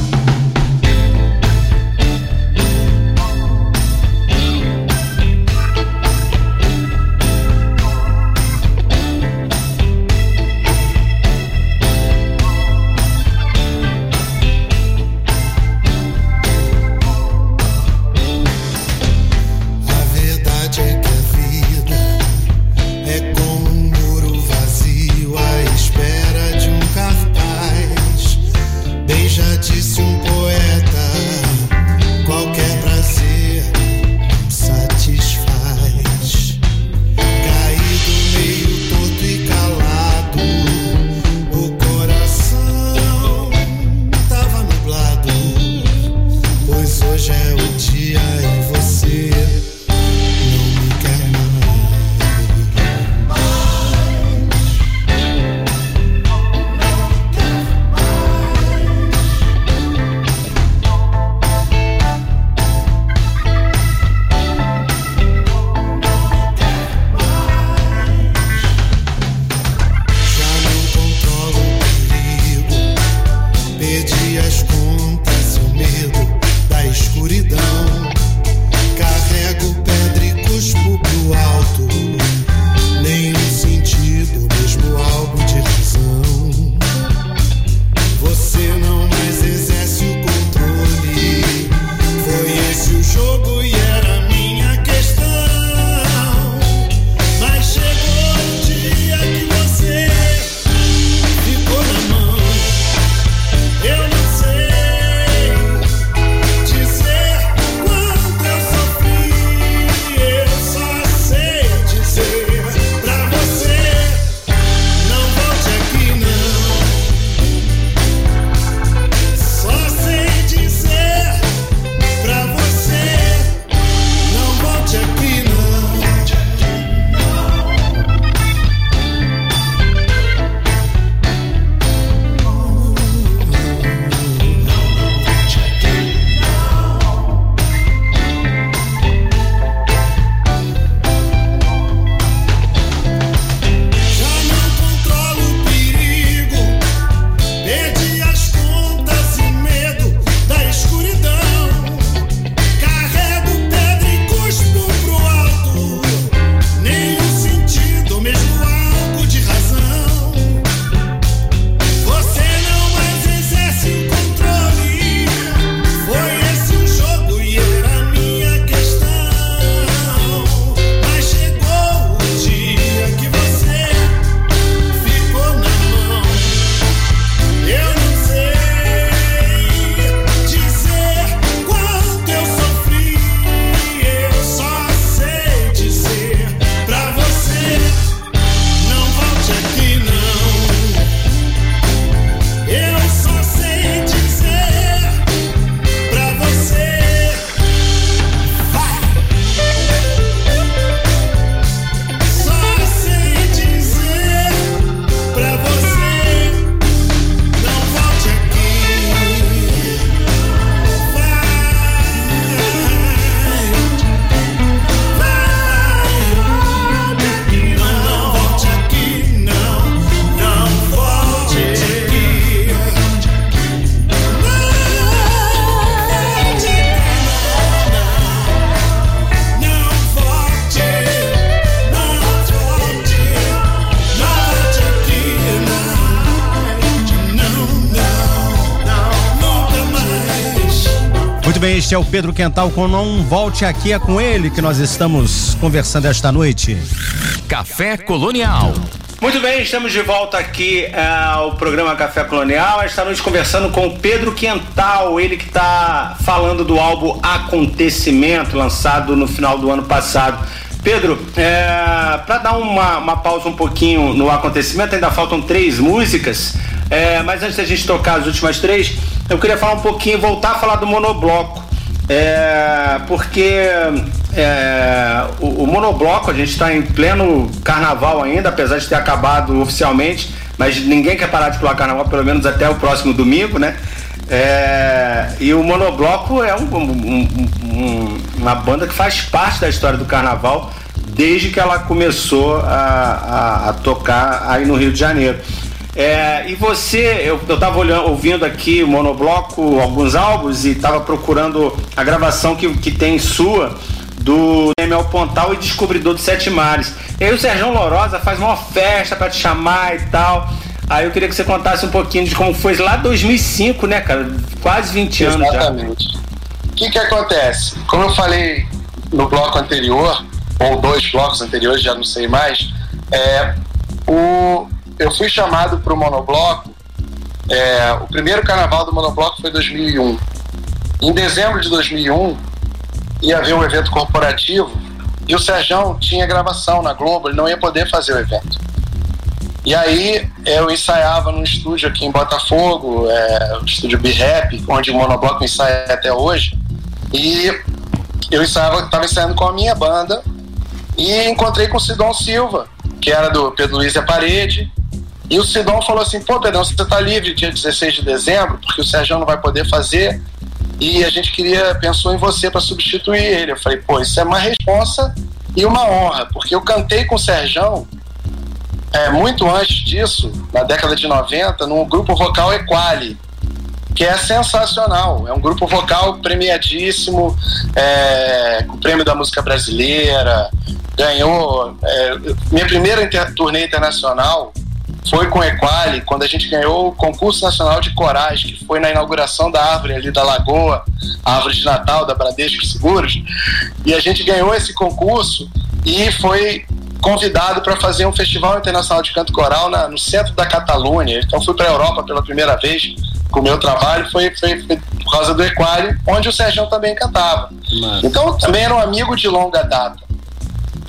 Speaker 5: Este é o Pedro Quental com Não Volte Aqui, é com ele que nós estamos conversando esta noite.
Speaker 1: Café Colonial.
Speaker 2: Muito bem, estamos de volta aqui ao programa Café Colonial. Esta noite conversando com o Pedro Quental, ele que está falando do álbum Acontecimento, lançado no final do ano passado. Pedro, é, para dar uma, uma, pausa um pouquinho no acontecimento, ainda faltam três músicas, é, mas antes da gente tocar as últimas três, eu queria falar um pouquinho, voltar a falar do monobloco. É, porque é, o, o, monobloco, a gente está em pleno carnaval ainda, apesar de ter acabado oficialmente, mas ninguém quer parar de pular carnaval, pelo menos até o próximo domingo, né? É, e o monobloco é um, um, um, uma banda que faz parte da história do carnaval desde que ela começou a, a, a tocar aí no Rio de Janeiro. É, e você, eu, eu tava olhando, ouvindo aqui o Monobloco, alguns álbuns, e estava procurando a gravação que, que tem sua do Emel Pontal e Descobridor dos Sete Mares. E aí o Sérgio Lorosa faz uma festa para te chamar e tal. Aí eu queria que você contasse um pouquinho de como foi lá 2005, né, cara? Quase 20 anos
Speaker 3: Exatamente. O que que acontece? Como eu falei no bloco anterior, ou dois blocos anteriores, já não sei mais, é, o, eu fui chamado para o monobloco. É, o primeiro carnaval do monobloco foi 2001. Em dezembro de 2001 ia haver um evento corporativo e o Serjão tinha gravação na Globo, ele não ia poder fazer o evento. E aí eu ensaiava num estúdio aqui em Botafogo, é, o estúdio B-Rap, onde o monobloco ensaia até hoje. E eu ensaiava, estava ensaiando com a minha banda e encontrei com o Sidon Silva, que era do Pedro Luiz e a Parede, e o Sidon falou assim: pô, Pedrão, você está livre dia 16 de dezembro, porque o Sérgio não vai poder fazer. E a gente queria, pensou em você para substituir ele. Eu falei, pô, isso é uma responsa e uma honra, porque eu cantei com o Sérgio é, muito antes disso, na década de 90, no grupo vocal Equali, que é sensacional. É um grupo vocal premiadíssimo, é, com o prêmio da música brasileira, ganhou. É, minha primeira inter, turnê internacional foi com o Equali, quando a gente ganhou o concurso nacional de coragem, que foi na inauguração da árvore ali da Lagoa, a árvore de Natal da Bradesco Seguros, e a gente ganhou esse concurso e foi convidado para fazer um festival internacional de canto coral na, no centro da Catalunha. Então fui para a Europa pela primeira vez com o meu trabalho, foi, foi, foi por causa do Equali, onde o Sérgio também cantava. Mano. Então também era um amigo de longa data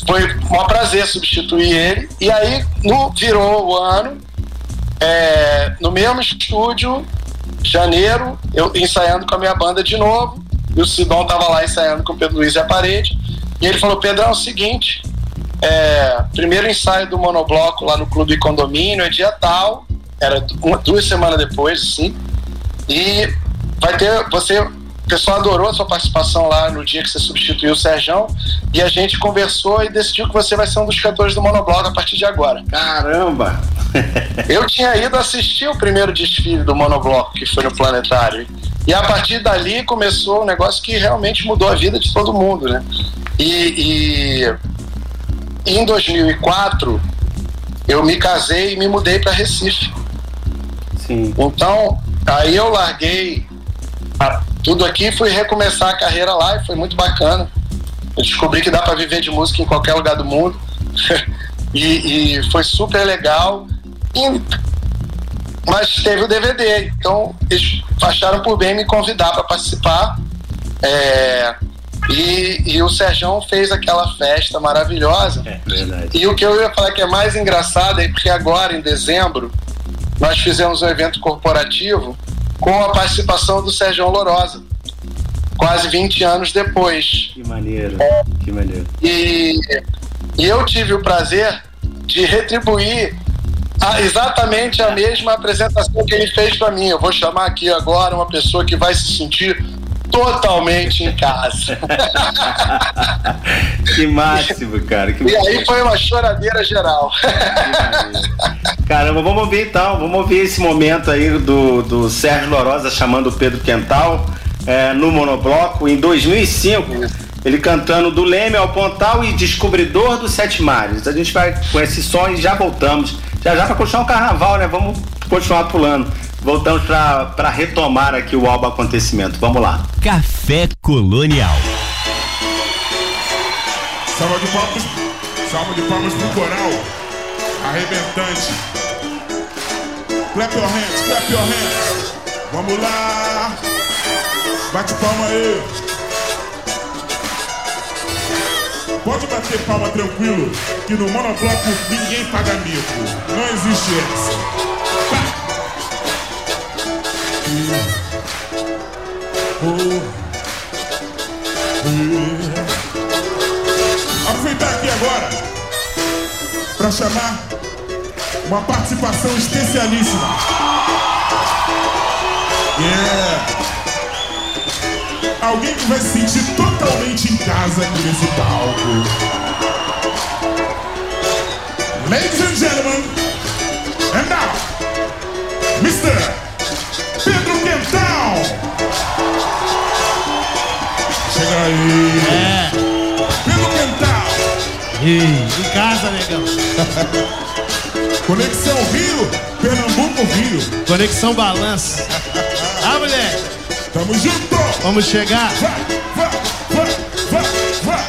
Speaker 3: foi um prazer substituir ele. E aí no, virou o ano, é, no mesmo estúdio, janeiro, eu ensaiando com a minha banda de novo. E o Sidon tava lá ensaiando com o Pedro Luiz e a parede. E ele falou: Pedrão, é o seguinte, é, primeiro ensaio do monobloco lá no Clube Condomínio é dia tal, era uma, duas semanas depois, assim. E vai ter, você o pessoal adorou a sua participação lá no dia que você substituiu o Serjão e a gente conversou e decidiu que você vai ser um dos cantores do Monoblog a partir de agora.
Speaker 2: Caramba! [laughs] [laughs]
Speaker 3: Eu tinha ido assistir o primeiro desfile do Monobloco, que foi no Planetário. E a partir dali começou um negócio que realmente mudou a vida de todo mundo, né? E, e em 2004 eu me casei e me mudei para Recife. Sim. Então, aí eu larguei tudo aqui, fui recomeçar a carreira lá e foi muito bacana. Eu descobri que dá para viver de música em qualquer lugar do mundo. [laughs] e, e, foi super legal. E, mas teve o DVD, então eles acharam por bem me convidar para participar. É, e, e, o Serjão fez aquela festa maravilhosa. É, e o que eu ia falar que é mais engraçado é porque agora, em dezembro, nós fizemos um evento corporativo com a participação do Sérgio Lorosa, quase 20 anos depois.
Speaker 2: Que maneiro, que maneiro.
Speaker 3: E, e eu tive o prazer de retribuir a, exatamente a mesma apresentação que ele fez para mim. Eu vou chamar aqui agora uma pessoa que vai se sentir totalmente em casa. [laughs]
Speaker 2: que máximo, cara. Que
Speaker 3: e aí foi uma choradeira geral.
Speaker 2: Caramba, vamos ouvir então, vamos ouvir esse momento aí do, do Sérgio Lorosa chamando o Pedro Quental é, no Monobloco em 2005. Ele cantando do Leme ao Pontal e Descobridor dos Sete Mares. A gente vai com esse som e já voltamos. Já já para continuar o carnaval, né? Vamos continuar pulando. Voltamos para retomar aqui o Alba Acontecimento. Vamos lá.
Speaker 4: Café Colonial.
Speaker 6: Salva de palmas, salva de palmas pro coral. Arrebentante. Clap your hands, clap your hands. Vamos lá. Bate palma aí. Pode bater palma tranquilo, que no monobloco ninguém paga mico. Não existe essa. Aproveitar aqui agora para chamar uma participação especialíssima. Yeah. Alguém que vai se sentir totalmente em casa aqui nesse palco. Ladies and gentlemen, and now, Mr. aí.
Speaker 1: É.
Speaker 6: Pedro Quentão.
Speaker 1: Ih, em casa, negão. [laughs]
Speaker 6: Conexão Rio, Pernambuco Rio.
Speaker 1: Conexão Balanço. Ah, moleque.
Speaker 6: Tamo junto.
Speaker 1: Vamos chegar.
Speaker 6: Vai, vai, vai, vai, vai.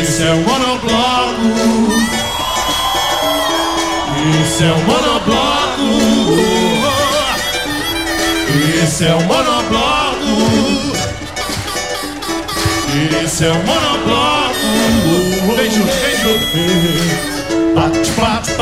Speaker 1: Esse é o monobloco. Esse é o monobloco. Esse é o monobloco. Esse é o monobloco. Junto, vem junto. Bate, bate,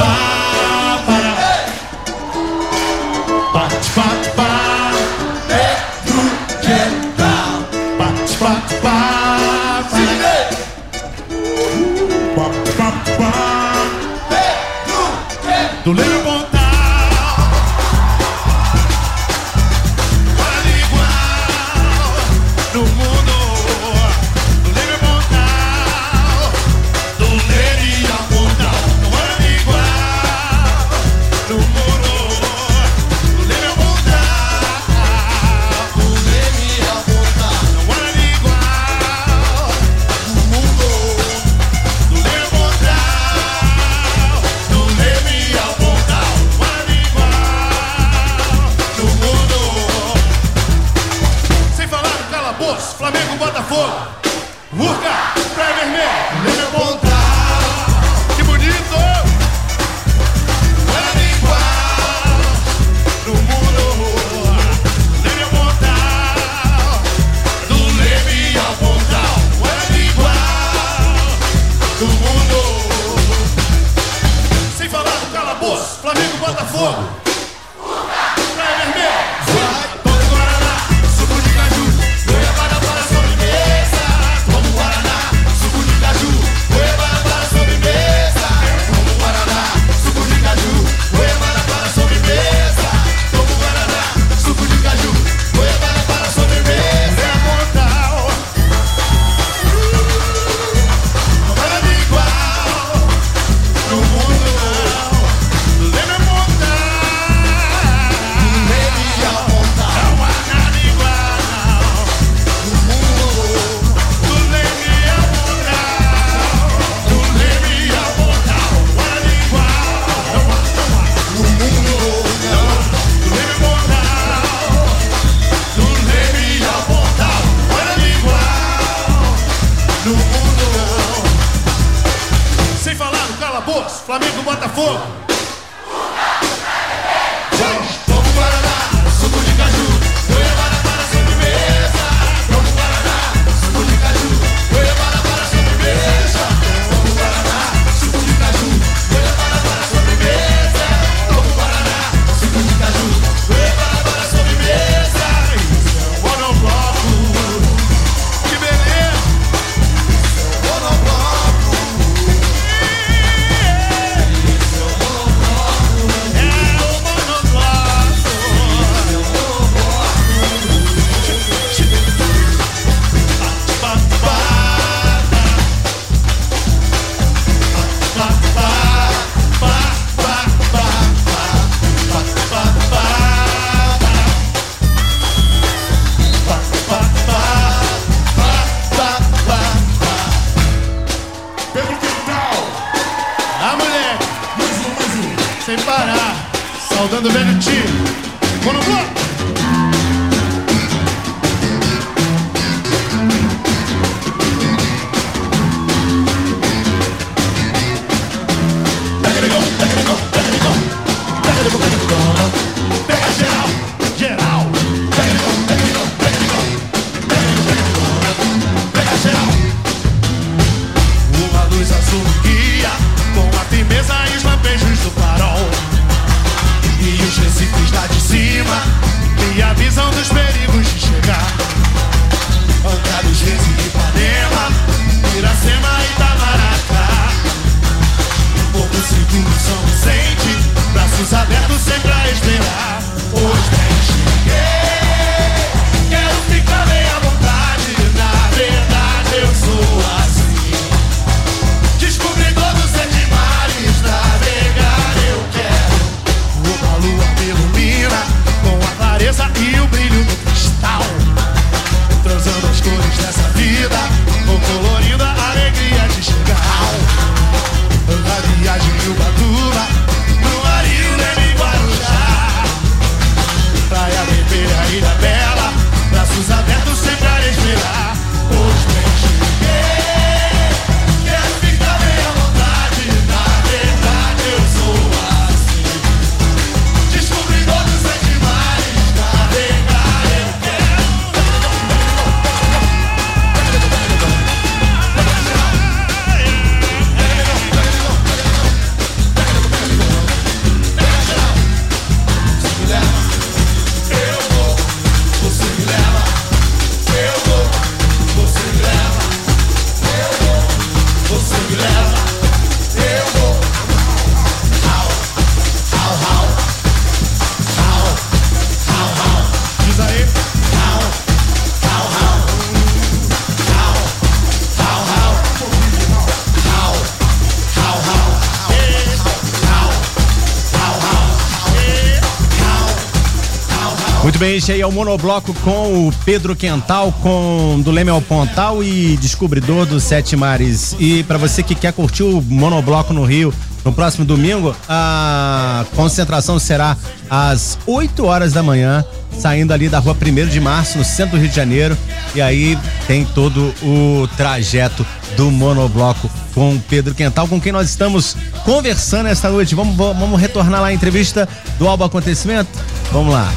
Speaker 5: esse aí é o monobloco com o Pedro Quental, com do Leme ao Pontal e descobridor dos Sete Mares. E para você que quer curtir o monobloco no Rio no próximo domingo, a concentração será às 8 horas da manhã, saindo ali da rua 1 de março, no centro do Rio de Janeiro. E aí tem todo o trajeto do monobloco com Pedro Quental, com quem nós estamos conversando esta noite. Vamos, vamos retornar lá à entrevista do Albo Acontecimento? Vamos lá.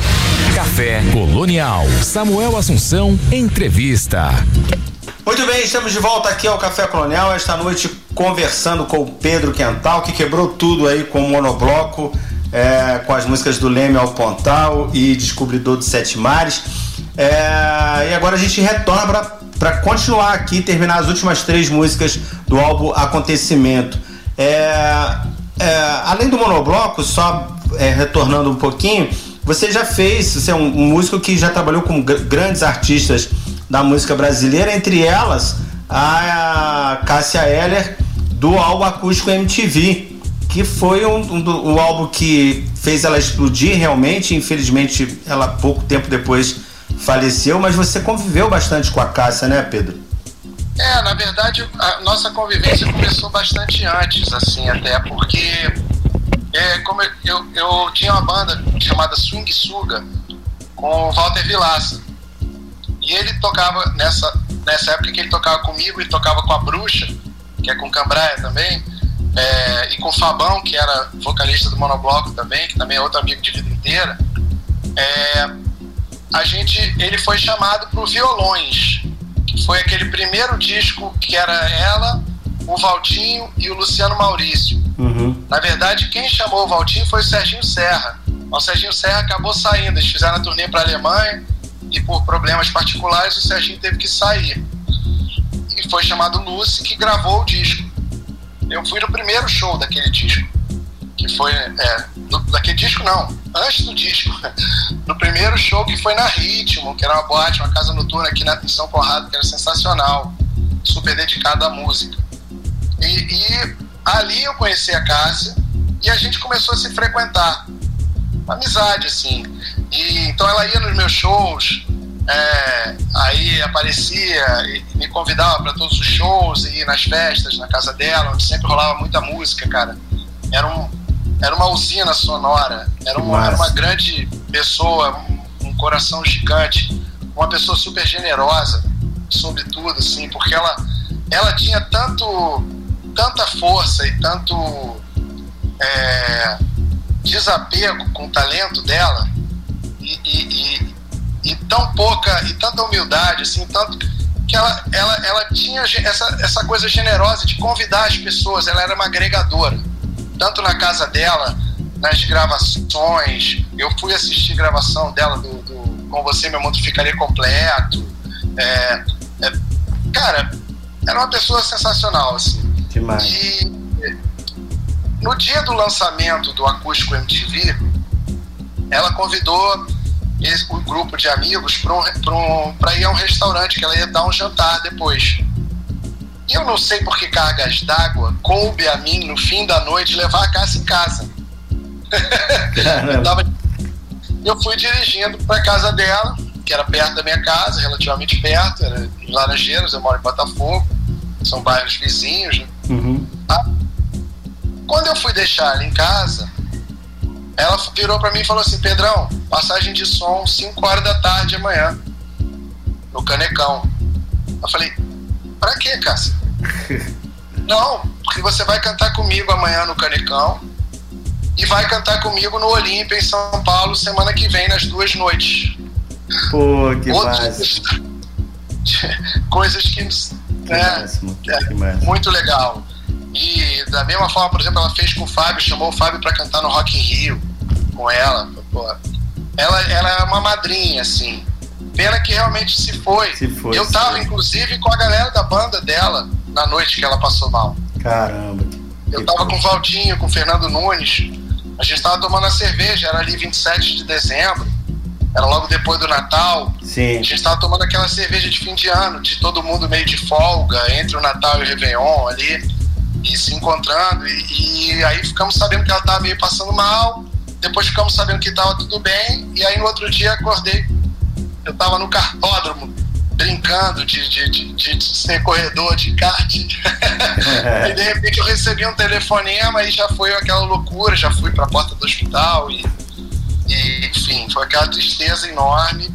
Speaker 1: Café Colonial. Samuel Assunção, entrevista.
Speaker 2: Muito bem, estamos de volta aqui ao Café Colonial, esta noite conversando com o Pedro Quental, que quebrou tudo aí com o monobloco, é, com as músicas do Leme ao Pontal e Descobridor dos Sete Mares. É, e agora a gente retorna para continuar aqui, terminar as últimas três músicas do álbum Acontecimento. É, é, além do monobloco, só é, retornando um pouquinho, você já fez, você é um, um músico que já trabalhou com gr- grandes artistas da música brasileira, entre elas a Cássia Eller do álbum Acústico MTV, que foi um, um o álbum que fez ela explodir realmente. Infelizmente, ela pouco tempo depois faleceu, mas você conviveu bastante com a Cássia, né, Pedro?
Speaker 3: É, na verdade, a nossa convivência começou bastante antes, assim, até porque é, como eu, eu, eu tinha uma banda chamada Swing Suga com o Walter Vilaça. E ele tocava nessa, nessa época que ele tocava comigo e tocava com a Bruxa, que é com Cambraia também, é, e com o Fabão, que era vocalista do Monobloco também, que também é outro amigo de vida inteira. É, a gente, ele foi chamado para o Violões, que foi aquele primeiro disco que era ela, o Valtinho e o Luciano Maurício. Na verdade, quem chamou o Valtinho foi o Serginho Serra. O Serginho Serra acabou saindo, eles fizeram a turnê para a Alemanha e por problemas particulares o Serginho teve que sair. E foi chamado Lucy que gravou o disco. Eu fui no primeiro show daquele disco, que foi é, do- daquele disco não, antes do disco, [laughs] no primeiro show que foi na Ritmo, que era uma boate, uma casa noturna aqui na, em São Conrado, que era sensacional, super dedicada à música. E, e ali eu conheci a Cássia e a gente começou a se frequentar. Uma amizade, assim. E, então ela ia nos meus shows, é, aí aparecia e me convidava para todos os shows e ir nas festas na casa dela, onde sempre rolava muita música, cara. Era um, era uma usina sonora, era uma, era uma grande pessoa, um coração gigante, uma pessoa super generosa, sobretudo, assim, porque ela, ela tinha tanto, tanta força e tanto é, desapego com o talento dela e, e, e, e, tão pouca e tanta humildade, assim, tanto que ela, ela, ela tinha essa, essa coisa generosa de convidar as pessoas, ela era uma agregadora, tanto na casa dela, nas gravações, eu fui assistir gravação dela do, do Com Você Meu Mundo Ficaria Completo, é, é, cara, era uma pessoa sensacional, assim.
Speaker 2: Demais.
Speaker 3: E no dia do lançamento do Acústico MTV, ela convidou esse, um grupo de amigos para um, um, ir a um restaurante, que ela ia dar um jantar depois. E eu não sei por que cargas d'água coube a mim, no fim da noite, levar a casa em casa. [laughs] eu, tava, eu fui dirigindo para casa dela, que era perto da minha casa, relativamente perto, era em Laranjeiras, eu moro em Botafogo, são bairros vizinhos. Né?
Speaker 2: Uhum.
Speaker 3: Ah, quando eu fui deixar ela em casa, ela virou para mim e falou assim: Pedrão, passagem de som 5 horas da tarde amanhã, no Canecão. Eu falei: Pra quê, Cássia? [laughs] Não, porque você vai cantar comigo amanhã no Canecão e vai cantar comigo no Olímpia, em São Paulo, semana que vem, nas duas noites.
Speaker 2: Pô, que Outros, [laughs]
Speaker 3: Coisas que. Que né, máximo, que é, muito legal. E da mesma forma, por exemplo, ela fez com o Fábio, chamou o Fábio para cantar no Rock in Rio com ela. Pô, ela, ela é uma madrinha, assim. Pena que realmente se foi.
Speaker 2: Se foi
Speaker 3: Eu tava,
Speaker 2: sim.
Speaker 3: inclusive, com a galera da banda dela na noite que ela passou mal.
Speaker 2: Caramba.
Speaker 3: Eu tava com o Valdinho, com o Fernando Nunes. A gente tava tomando a cerveja, era ali 27 de dezembro. Era logo depois do Natal.
Speaker 2: Sim.
Speaker 3: A gente tava tomando aquela cerveja de fim de ano, de todo mundo meio de folga, entre o Natal e o Réveillon ali, e se encontrando. E, e aí ficamos sabendo que ela tava meio passando mal. Depois ficamos sabendo que tava tudo bem. E aí no outro dia acordei. Eu tava no cartódromo, brincando de, de, de, de ser corredor de kart. [laughs] e de repente eu recebi um telefonema e já foi aquela loucura, já fui para a porta do hospital e, e, enfim, foi aquela tristeza enorme,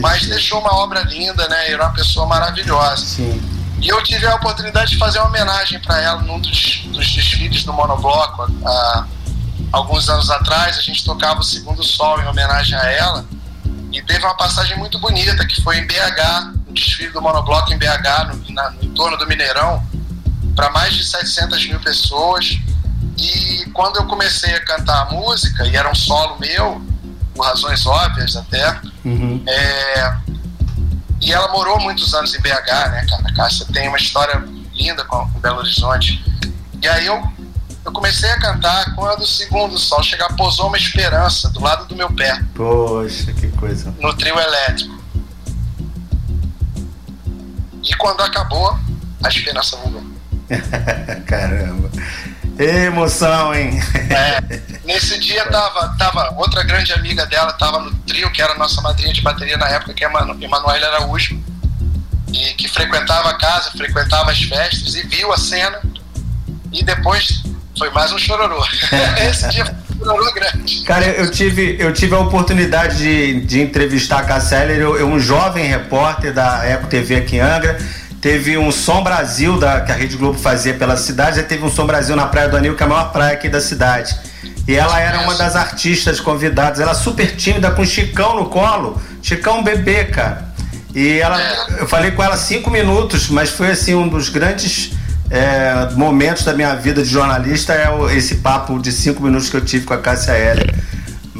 Speaker 3: mas deixou uma obra linda, né? Era uma pessoa maravilhosa.
Speaker 2: Sim.
Speaker 3: E eu tive a oportunidade de fazer uma homenagem para ela num dos, dos desfiles do Monobloco. Há alguns anos atrás, a gente tocava o Segundo Sol em homenagem a ela. E teve uma passagem muito bonita que foi em BH, o desfile do Monobloco em BH, no, na, no entorno do Mineirão, para mais de 700 mil pessoas. E quando eu comecei a cantar a música, e era um solo meu, por razões óbvias até,
Speaker 2: Uhum.
Speaker 3: é, e ela morou muitos anos em BH, né, cara? A Cássia tem uma história linda com, com Belo Horizonte. E aí eu, eu comecei a cantar quando o segundo sol chegar, pousou uma esperança do lado do meu pé,
Speaker 2: Poxa, que coisa.
Speaker 3: no trio elétrico. E quando acabou, a esperança voou. [laughs]
Speaker 2: Caramba. Emoção, hein?
Speaker 3: É, nesse dia tava, tava outra grande amiga dela, tava no trio, que era nossa madrinha de bateria na época, que é Manu- Emanuela Araújo, e que frequentava a casa, frequentava as festas e viu a cena. E depois foi mais um chororô. [laughs] Esse dia foi um chororô grande.
Speaker 2: Cara, eu tive, eu tive a oportunidade de, de entrevistar a Cássia Eller, eu, eu, um jovem repórter da Eco TV aqui em Angra. Teve um Som Brasil da, que a Rede Globo fazia pela cidade, aí teve um Som Brasil na Praia do Anil, que é a maior praia aqui da cidade. E ela era uma das artistas convidadas, ela super tímida, com Chicão no colo, Chicão bebê, cara. E ela, eu falei com ela cinco minutos, mas foi assim um dos grandes é, momentos da minha vida de jornalista é esse papo de cinco minutos que eu tive com a Cássia Heller.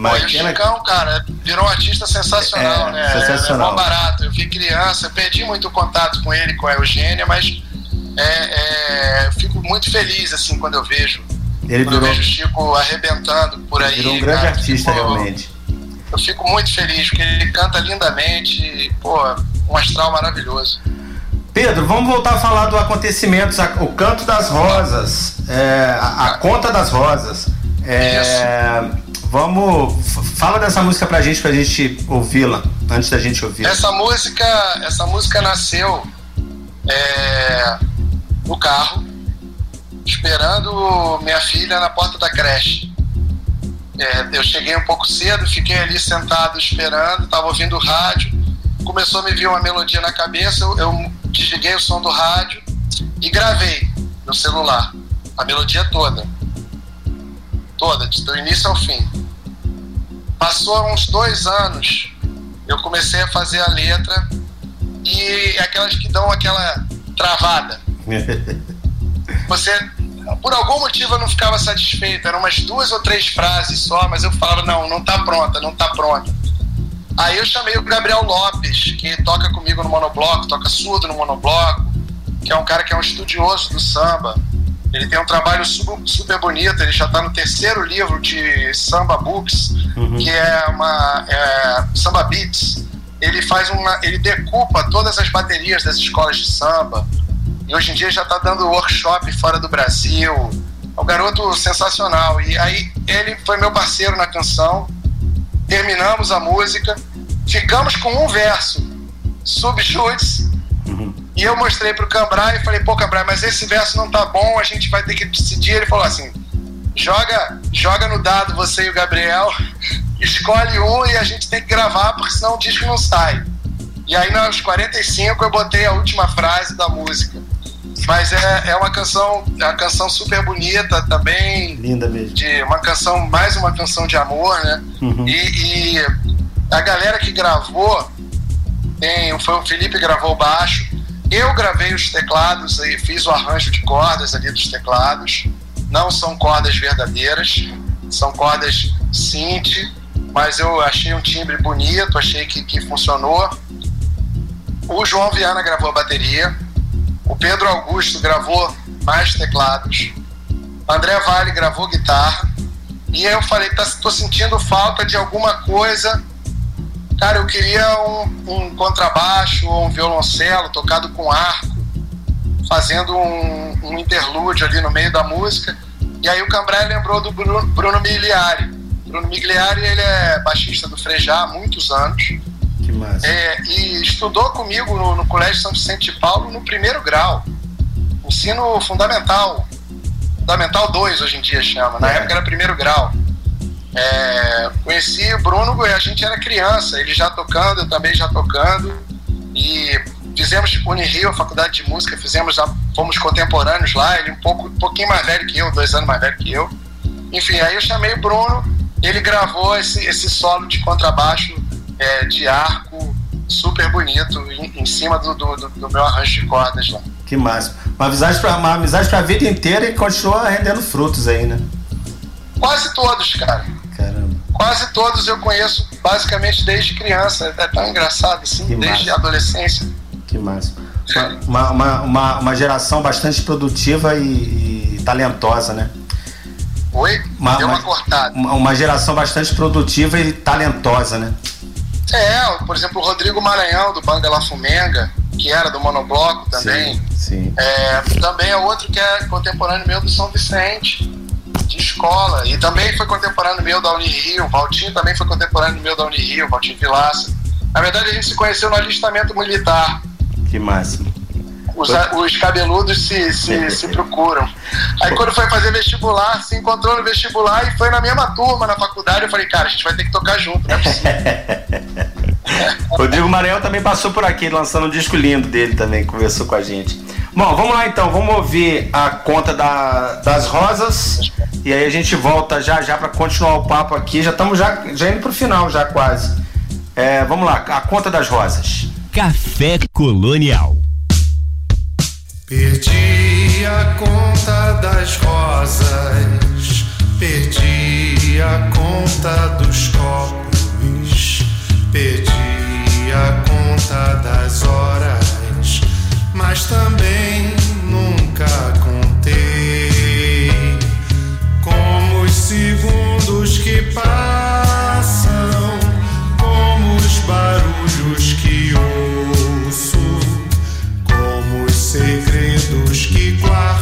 Speaker 2: Mas
Speaker 3: Pô, e o Chicão, cara, virou um artista sensacional,
Speaker 2: É,
Speaker 3: né?
Speaker 2: sensacional.
Speaker 3: É, mó barato. Eu vi criança, eu perdi muito contato com ele, com a Eugênia, mas é, é, eu fico muito feliz, assim, quando eu vejo.
Speaker 2: ele
Speaker 3: Quando eu
Speaker 2: virou,
Speaker 3: vejo o Chico arrebentando por aí.
Speaker 2: virou um grande
Speaker 3: cara,
Speaker 2: artista
Speaker 3: fico-
Speaker 2: realmente.
Speaker 3: Eu fico muito feliz, porque ele canta lindamente, e, pô, um astral maravilhoso.
Speaker 2: Pedro, vamos voltar a falar do acontecimento, o canto das rosas, é, a, a conta das rosas. É, vamos, fala dessa música pra gente, pra gente ouvi-la, antes da gente ouvir.
Speaker 3: Essa música, essa música nasceu é, no carro, esperando minha filha na porta da creche. É, eu cheguei um pouco cedo, fiquei ali sentado esperando, estava ouvindo o rádio, começou a me vir uma melodia na cabeça, eu, eu desliguei o som do rádio e gravei no celular a melodia toda. Toda, do início ao fim. Passou uns dois anos, eu comecei a fazer a letra e aquelas que dão aquela travada. [laughs] Você, por algum motivo, eu não ficava satisfeito. Eram umas duas ou três frases só, mas eu falava: não, não tá pronta, não tá pronta. Aí eu chamei o Gabriel Lopes, que toca comigo no monobloco, toca surdo no monobloco, que é um cara que é um estudioso do samba. Ele tem um trabalho super, bonito, ele já está no terceiro livro de Samba Books, uhum. que é uma é, Samba Beats. Ele faz uma, ele decupa todas as baterias das escolas de samba. E hoje em dia já está dando workshop fora do Brasil. É um garoto sensacional. E aí ele foi meu parceiro na canção. Terminamos a música, ficamos com um verso, subchutes. E eu mostrei pro Cambrai e falei, pô, Cambrai, mas esse verso não tá bom, a gente vai ter que decidir. Ele falou assim: joga, joga no dado você e o Gabriel, [laughs] escolhe um e a gente tem que gravar, porque senão o disco não sai. E aí, nos 45, eu botei a última frase da música. Mas é, é uma canção, é uma canção super bonita também.
Speaker 2: Linda mesmo.
Speaker 3: De uma canção, mais uma canção de amor, né? Uhum. E, e, a galera que gravou, tem, foi o Felipe gravou baixo, eu gravei os teclados e fiz o arranjo de cordas ali dos teclados. Não são cordas verdadeiras, são cordas synth, mas eu achei um timbre bonito, achei que, que funcionou. O João Viana gravou a bateria, o Pedro Augusto gravou mais teclados, André Vale gravou guitarra, e eu falei, tá, tô sentindo falta de alguma coisa. Cara, eu queria um, um contrabaixo ou um violoncelo tocado com arco, fazendo um, um, interlúdio ali no meio da música. E aí o Cambrai lembrou do Bruno, Bruno Migliari. Bruno Migliari, ele é baixista do Frejá há muitos anos
Speaker 2: que massa.
Speaker 3: É, e estudou comigo no, no Colégio São Vicente de Paulo no primeiro grau. Ensino fundamental. Fundamental 2 hoje em dia chama. Na é. época era primeiro grau. É, conheci o Bruno, a gente era criança, ele já tocando, eu também já tocando. E fizemos Unirio, a faculdade de música, fizemos, fomos contemporâneos lá, ele um, pouco, um pouquinho mais velho que eu, dois anos mais velho que eu. Enfim, aí eu chamei o Bruno, ele gravou esse, esse solo de contrabaixo é, de arco super bonito em, em cima do, do, do, meu arranjo de cordas lá.
Speaker 2: Que massa. Uma amizade para uma amizade pra vida inteira e continua rendendo frutos aí, né?
Speaker 3: Quase todos, cara. Quase todos eu conheço basicamente desde criança. É tão engraçado assim, que desde a adolescência.
Speaker 2: Que massa. Uma, uma, uma, uma, geração bastante produtiva e, e talentosa, né?
Speaker 3: Oi? Uma, Deu uma, uma cortada.
Speaker 2: Uma geração bastante produtiva e talentosa, né?
Speaker 3: É, por exemplo, o Rodrigo Maranhão, do Banga La Fumenga, que era do Monobloco também.
Speaker 2: Sim, sim.
Speaker 3: É, também é outro que é contemporâneo meu do São Vicente, de escola. E também foi contemporâneo meu da Unirio. O Valtinho também foi contemporâneo meu da Unirio, Valtinho Vilaça. Na verdade, a gente se conheceu no alistamento militar.
Speaker 2: Que máximo
Speaker 3: os, os cabeludos se, se, [laughs] se procuram. Aí quando foi fazer vestibular, se encontrou no vestibular e foi na mesma turma na faculdade. Eu falei, cara, a gente vai ter que tocar junto, não é possível. [laughs]
Speaker 2: Rodrigo Maranhão também passou por aqui, lançando um disco lindo dele também, conversou com a gente. Bom, vamos lá então, vamos ouvir a conta da, das rosas e aí a gente volta já já para continuar o papo aqui. Já estamos já, já indo pro final, já quase. É, vamos lá, a conta das rosas.
Speaker 4: Café Colonial.
Speaker 1: Perdi a conta das rosas, perdi a conta dos copos, perdi a conta das horas, mas também nunca contei. Como os segundos que passam, como os barulhos que ouço segredos que guardo,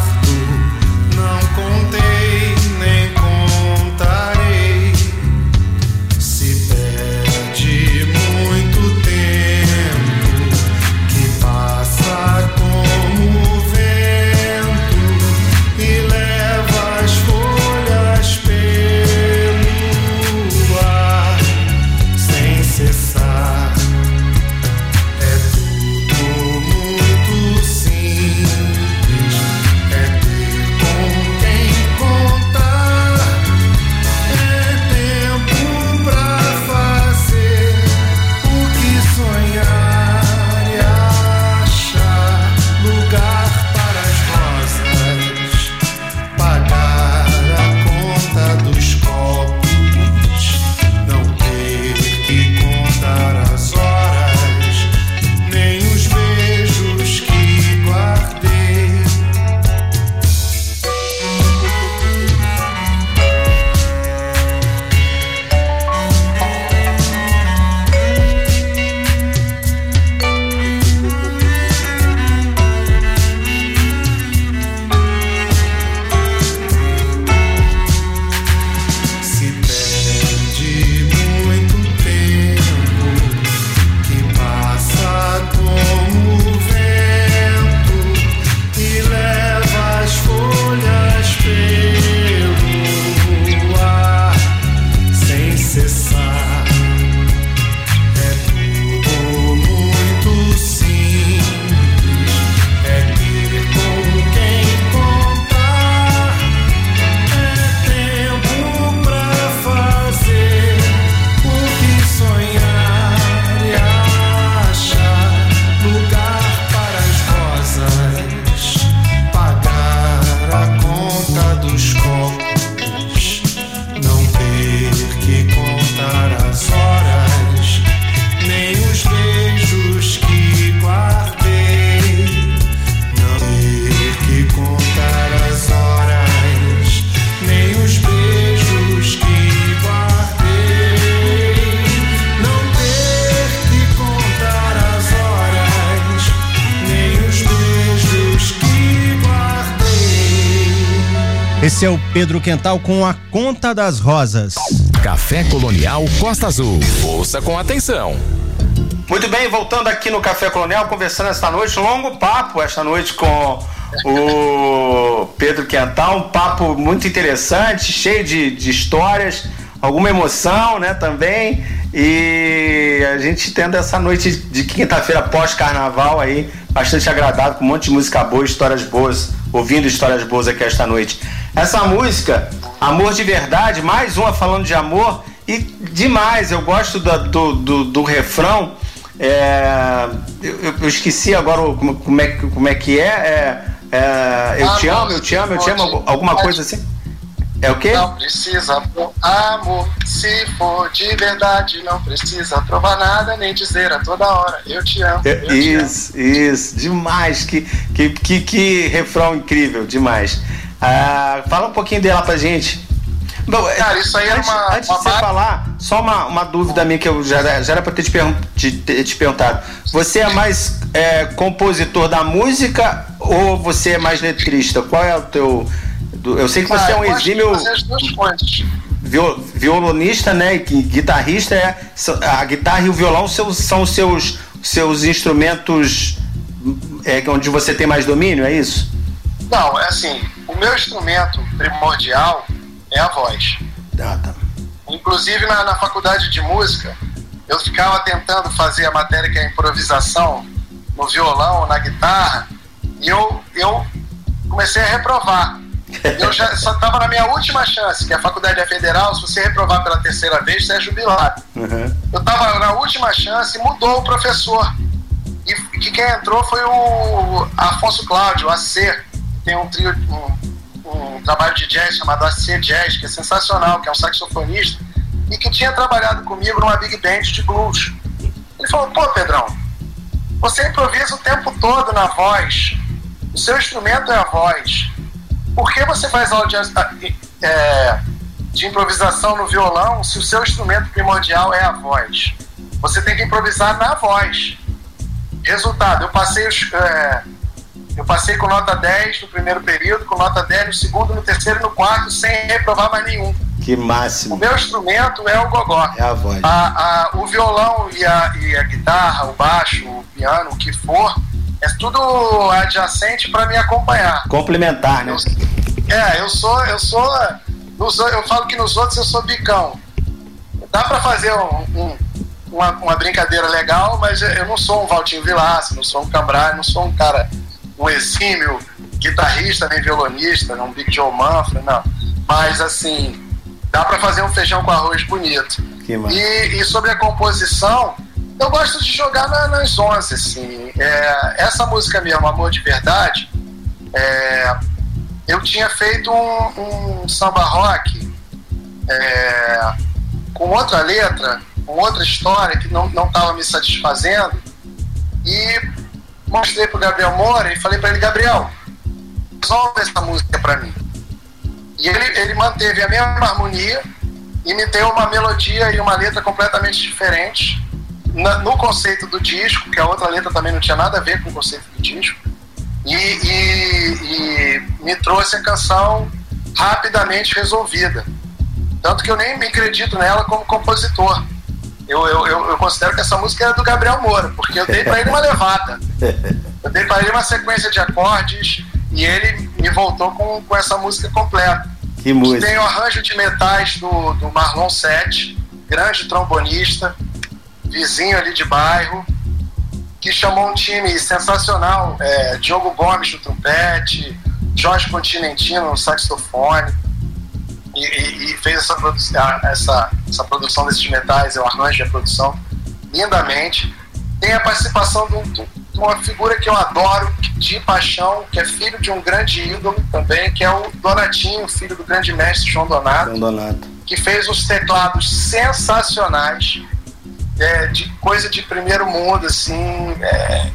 Speaker 5: Esse é o Pedro Quental com a Conta das Rosas.
Speaker 1: Café Colonial Costa Azul. Ouça com atenção.
Speaker 2: Muito bem, voltando aqui no Café Colonial, conversando esta noite, um longo papo esta noite com o Pedro Quental, um papo muito interessante, cheio de, de histórias, alguma emoção, né, também, e a gente tendo essa noite de quinta-feira pós-carnaval aí, bastante agradável, com um monte de música boa, histórias boas, ouvindo histórias boas aqui esta noite. Essa música, Amor de Verdade, mais uma falando de amor, e demais, eu gosto do, do, do, do refrão, é, eu, eu esqueci agora o- como, é, que- como é que é, é, é, eu te amo, eu te amo, eu te amo, alguma coisa assim? É o quê?
Speaker 3: Não precisa amor, se for de verdade, não precisa provar nada, nem dizer a toda hora, eu te amo, eu
Speaker 2: É,
Speaker 3: te amo.
Speaker 2: Isso, isso, demais, que, que, que, que refrão incrível, demais. Ah, fala um pouquinho dela pra gente. Bom,
Speaker 3: Cara, isso aí era
Speaker 2: antes,
Speaker 3: uma-
Speaker 2: antes
Speaker 3: uma
Speaker 2: de você falar, só uma, uma dúvida minha que eu já, já era pra ter te, pergun- te, te- te perguntado. Você é mais é, compositor da música ou você é mais letrista? Qual é o teu. do- eu sei que você
Speaker 3: Ah,
Speaker 2: é um exímio viol- violonista, né? E guitarrista é. A guitarra e o violão são, são os seus, seus instrumentos é, onde você tem mais domínio, é isso?
Speaker 3: Não, é assim, o meu instrumento primordial é a voz.
Speaker 2: Ah, tá.
Speaker 3: Inclusive na, na faculdade de música, eu ficava tentando fazer a matéria que é a improvisação no violão, na guitarra, e eu, eu comecei a reprovar. [laughs] Eu já só estava na minha última chance, que a faculdade é federal, se você reprovar pela terceira vez, você é jubilado.
Speaker 2: Uhum.
Speaker 3: Eu estava na última chance e mudou o professor. E que quem entrou foi o Afonso Cláudio, o AC, tem um trio, um, um trabalho de jazz chamado AC Jazz, que é sensacional, que é um saxofonista, e que tinha trabalhado comigo numa big band de blues. Ele falou, pô, Pedrão, você improvisa o tempo todo na voz, o seu instrumento é a voz. Por que você faz aula de, é, de improvisação no violão se o seu instrumento primordial é a voz? Você tem que improvisar na voz. Resultado, eu passei os, é, eu passei com nota 10 no primeiro período, com nota 10 no segundo, no terceiro e no quarto, sem reprovar mais nenhum.
Speaker 2: Que
Speaker 3: O
Speaker 2: máximo.
Speaker 3: meu instrumento é o gogó.
Speaker 2: É a voz.
Speaker 3: A- a- o violão e a, e a guitarra, o baixo, o piano, o que for, é tudo adjacente para me acompanhar.
Speaker 2: Complementar, né?
Speaker 3: Eu- é, eu sou, eu sou, o- eu falo que nos outros eu sou bicão. Dá para fazer um- um- uma, uma brincadeira legal, mas eu não sou um Valtinho Vilaça, não sou um Cambrai, não sou um cara, um exímio guitarrista, nem violonista, não um Big Joe Manfred, não. Mas assim, dá para fazer um feijão com arroz bonito. E, e sobre a composição, eu gosto de jogar na- nas 11, assim. É, essa música mesmo, Amor de Verdade, é, eu tinha feito um, um samba rock é, com outra letra, com outra história que não estava me satisfazendo e mostrei pro Gabriel Moura e falei para ele, Gabriel, resolve essa música para mim. E ele, ele manteve a mesma harmonia e me deu uma melodia e uma letra completamente diferentes no conceito do disco, que a outra letra também não tinha nada a ver com o conceito do disco, e, e- e me trouxe a canção rapidamente resolvida. Tanto que eu nem me acredito nela como compositor. Eu, eu, eu, considero que essa música era do Gabriel Moura, porque eu dei para ele uma levada. [laughs] Eu dei para ele uma sequência de acordes e ele me voltou com, com essa música completa.
Speaker 2: Que música.
Speaker 3: Tem o arranjo de metais do, do Marlon Sete, grande trombonista, vizinho ali de bairro, que chamou um time sensacional, é, Diogo Gomes no trompete, Jorge Continentino no saxofone, e, e- e fez essa, essa, essa produção desses metais, o arranjo e a produção, lindamente. Tem a participação de, um- uma figura que eu adoro, de paixão, que é filho de um grande ídolo também, que é o Donatinho, filho do grande mestre João Donato
Speaker 2: Donato.
Speaker 3: que fez uns teclados sensacionais, é, de coisa de primeiro mundo, assim. É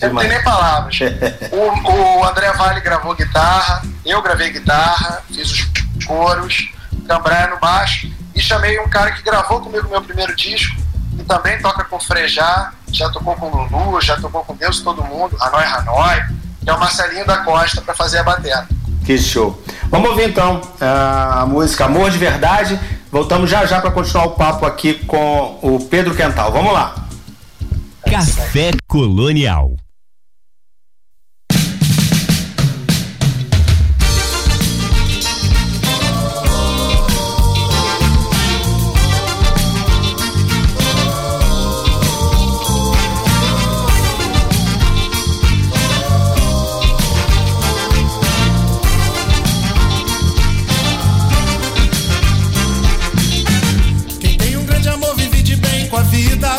Speaker 3: eu Não tem nem palavras. [laughs] o, o André Vale gravou guitarra, eu gravei guitarra, fiz os coros, Cambraia no baixo, e chamei um cara que gravou comigo o meu primeiro disco, que também toca com Frejá, já tocou com Lulu, já tocou com Deus Todo Mundo, Hanoi Hanoi, que é o Marcelinho da Costa para fazer a batera.
Speaker 2: Que show. Vamos ouvir então ah, a música Amor de Verdade. Voltamos já já para continuar o papo aqui com o Pedro Quental. Vamos lá.
Speaker 5: Café Colonial.
Speaker 1: vida.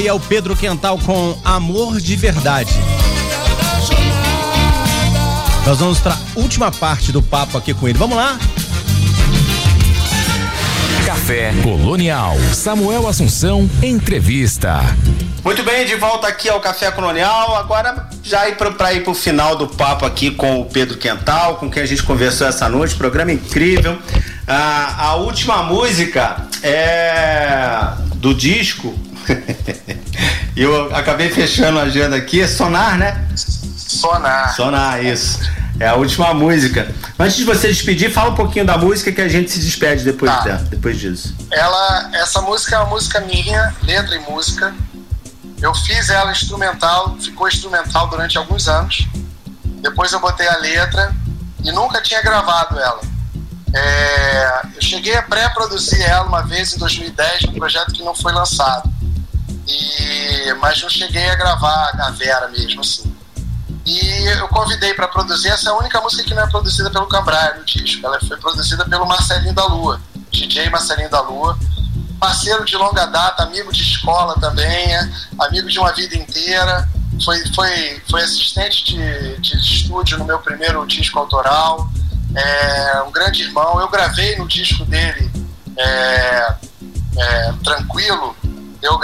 Speaker 7: aí é o Pedro Quental com Amor de Verdade. Nós vamos para a última parte do papo aqui com ele. Vamos lá?
Speaker 5: Café Colonial. Samuel Assunção, entrevista.
Speaker 2: Muito bem, de volta aqui ao Café Colonial. Agora, já para ir para o final do papo aqui com o Pedro Quental, com quem a gente conversou essa noite. Programa incrível. Ah, a última música é do disco eu acabei fechando a agenda aqui. É Sonar, né?
Speaker 3: Sonar.
Speaker 2: Sonar, isso. É a última música. Antes de você despedir, fala um pouquinho da música que a gente se despede depois,
Speaker 3: tá.
Speaker 2: de, depois disso.
Speaker 3: Ela, essa música é uma música minha, letra e música. Eu fiz ela instrumental, ficou instrumental durante alguns anos. Depois eu botei a letra e nunca tinha gravado ela. É, eu cheguei a pré-produzir ela uma vez em 2010 num projeto que não foi lançado. E, mas eu cheguei a gravar a Vera mesmo, assim. E eu convidei para produzir essa é a única música que não é produzida pelo Cambraia no disco. Ela foi produzida pelo Marcelinho da Lua, DJ Marcelinho da Lua, parceiro de longa data, amigo de escola também, é, amigo de uma vida inteira. Foi, foi, foi assistente de, de estúdio no meu primeiro disco autoral. É, um grande irmão. Eu gravei no disco dele é, é Tranquilo, eu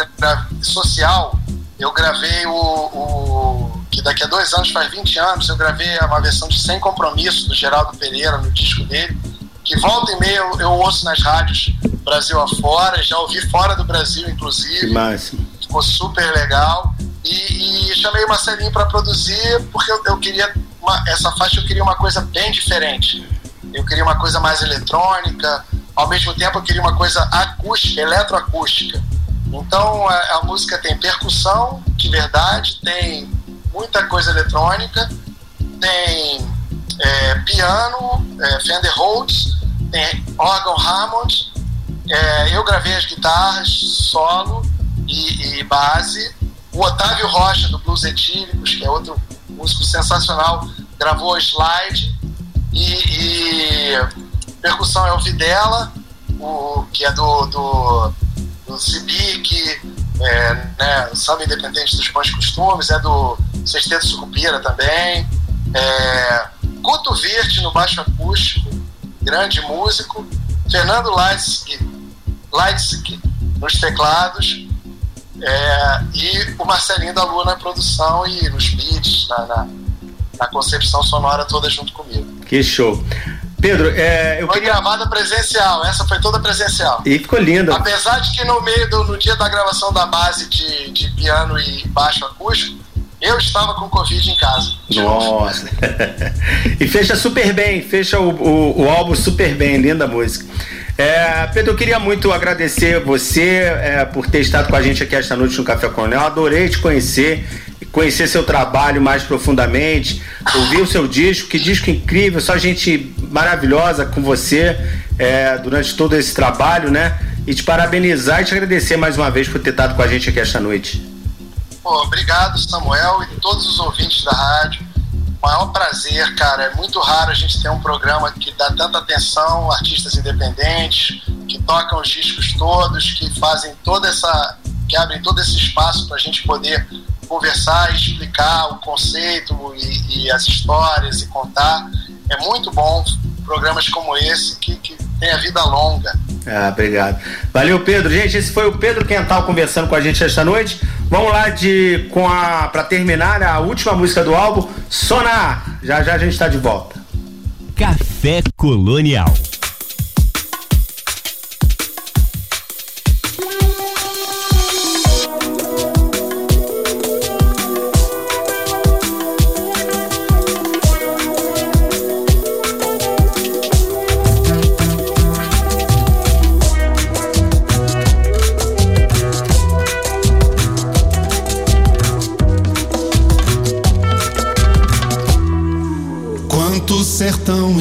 Speaker 3: Social, eu gravei o, o, que daqui a dois anos faz 20 anos, eu gravei uma versão de Sem Compromisso do Geraldo Pereira no disco dele, que volta e meia eu, eu ouço nas rádios Brasil afora, já ouvi fora do Brasil, inclusive.
Speaker 2: Que máximo.
Speaker 3: Ficou super legal. E, e chamei o Marcelinho para produzir, porque eu, eu queria. Uma, essa faixa eu queria uma coisa bem diferente. Eu queria uma coisa mais eletrônica, ao mesmo tempo eu queria uma coisa acústica, eletroacústica. Então a, a música tem percussão, de verdade, tem muita coisa eletrônica, tem é, piano, é, Fender Rhodes, tem órgão Hammond, é, eu gravei as guitarras solo e, e, base. O Otávio Rocha, do Blues Etílicos, que é outro músico sensacional, gravou slide. E, e percussão é o Videla, o, que é do, do, do Cibic, é, né, Samba Independente dos Bons Costumes, é do Sexteto Sucupira também. É, Guto no baixo acústico, grande músico. Fernando Leitzig, Leitzig nos teclados. É, e o Marcelinho da Lua na produção e nos beats, na, na, na, concepção sonora toda junto comigo.
Speaker 2: Que show. Pedro, é,
Speaker 3: eu foi queria... gravada presencial, essa foi toda presencial.
Speaker 2: E ficou linda.
Speaker 3: Apesar de que no meio do no dia da gravação da base de, de piano e baixo acústico, eu estava com Covid em casa.
Speaker 2: Nossa. [laughs] e fecha super bem, fecha o, o, o álbum super bem, linda música. É, Pedro, eu queria muito agradecer você é, por ter estado com a gente aqui esta noite no Café Coronel. Adorei te conhecer, conhecer seu trabalho mais profundamente, ouvir o seu disco, que disco incrível, só gente maravilhosa com você é, durante todo esse trabalho, né? E te parabenizar e te agradecer mais uma vez por ter estado com a gente aqui esta noite.
Speaker 3: Pô, obrigado, Samuel, e todos os ouvintes da rádio maior prazer, cara. É muito raro a gente ter um programa que dá tanta atenção, artistas independentes, que tocam os discos todos, que fazem toda essa. que abrem todo esse espaço para a gente poder conversar e explicar o conceito e, e, as histórias e contar. É muito bom programas como esse que, que tem a vida longa.
Speaker 2: Ah, obrigado. Valeu, Pedro. Gente, esse foi o Pedro Quental conversando com a gente esta noite. Vamos lá de com a para terminar a última música do álbum, Sonar. Já já a gente está de volta.
Speaker 1: Café Colonial.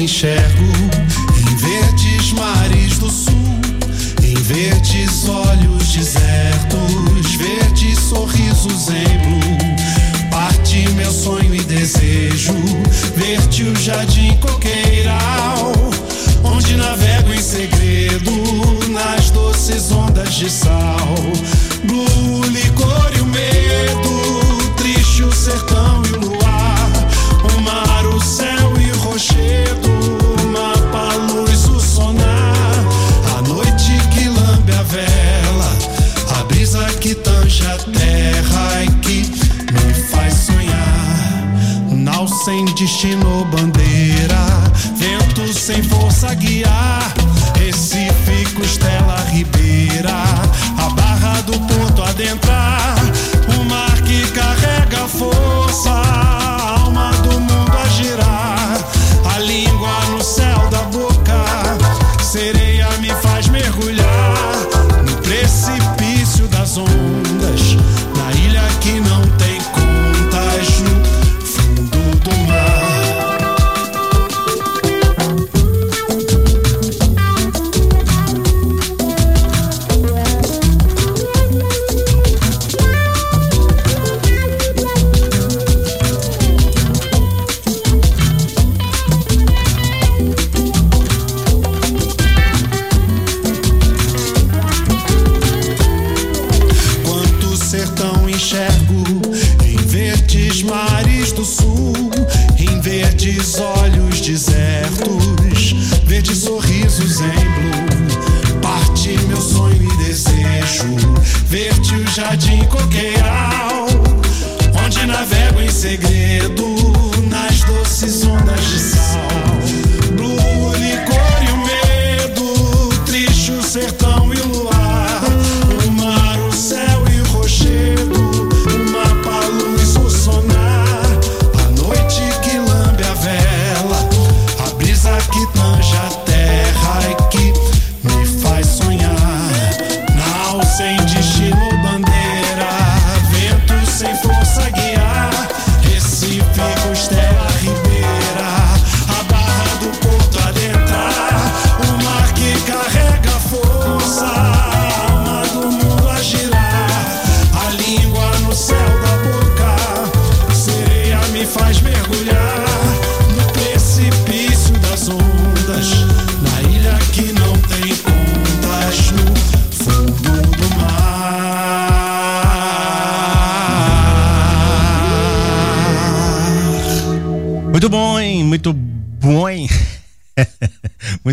Speaker 1: Michel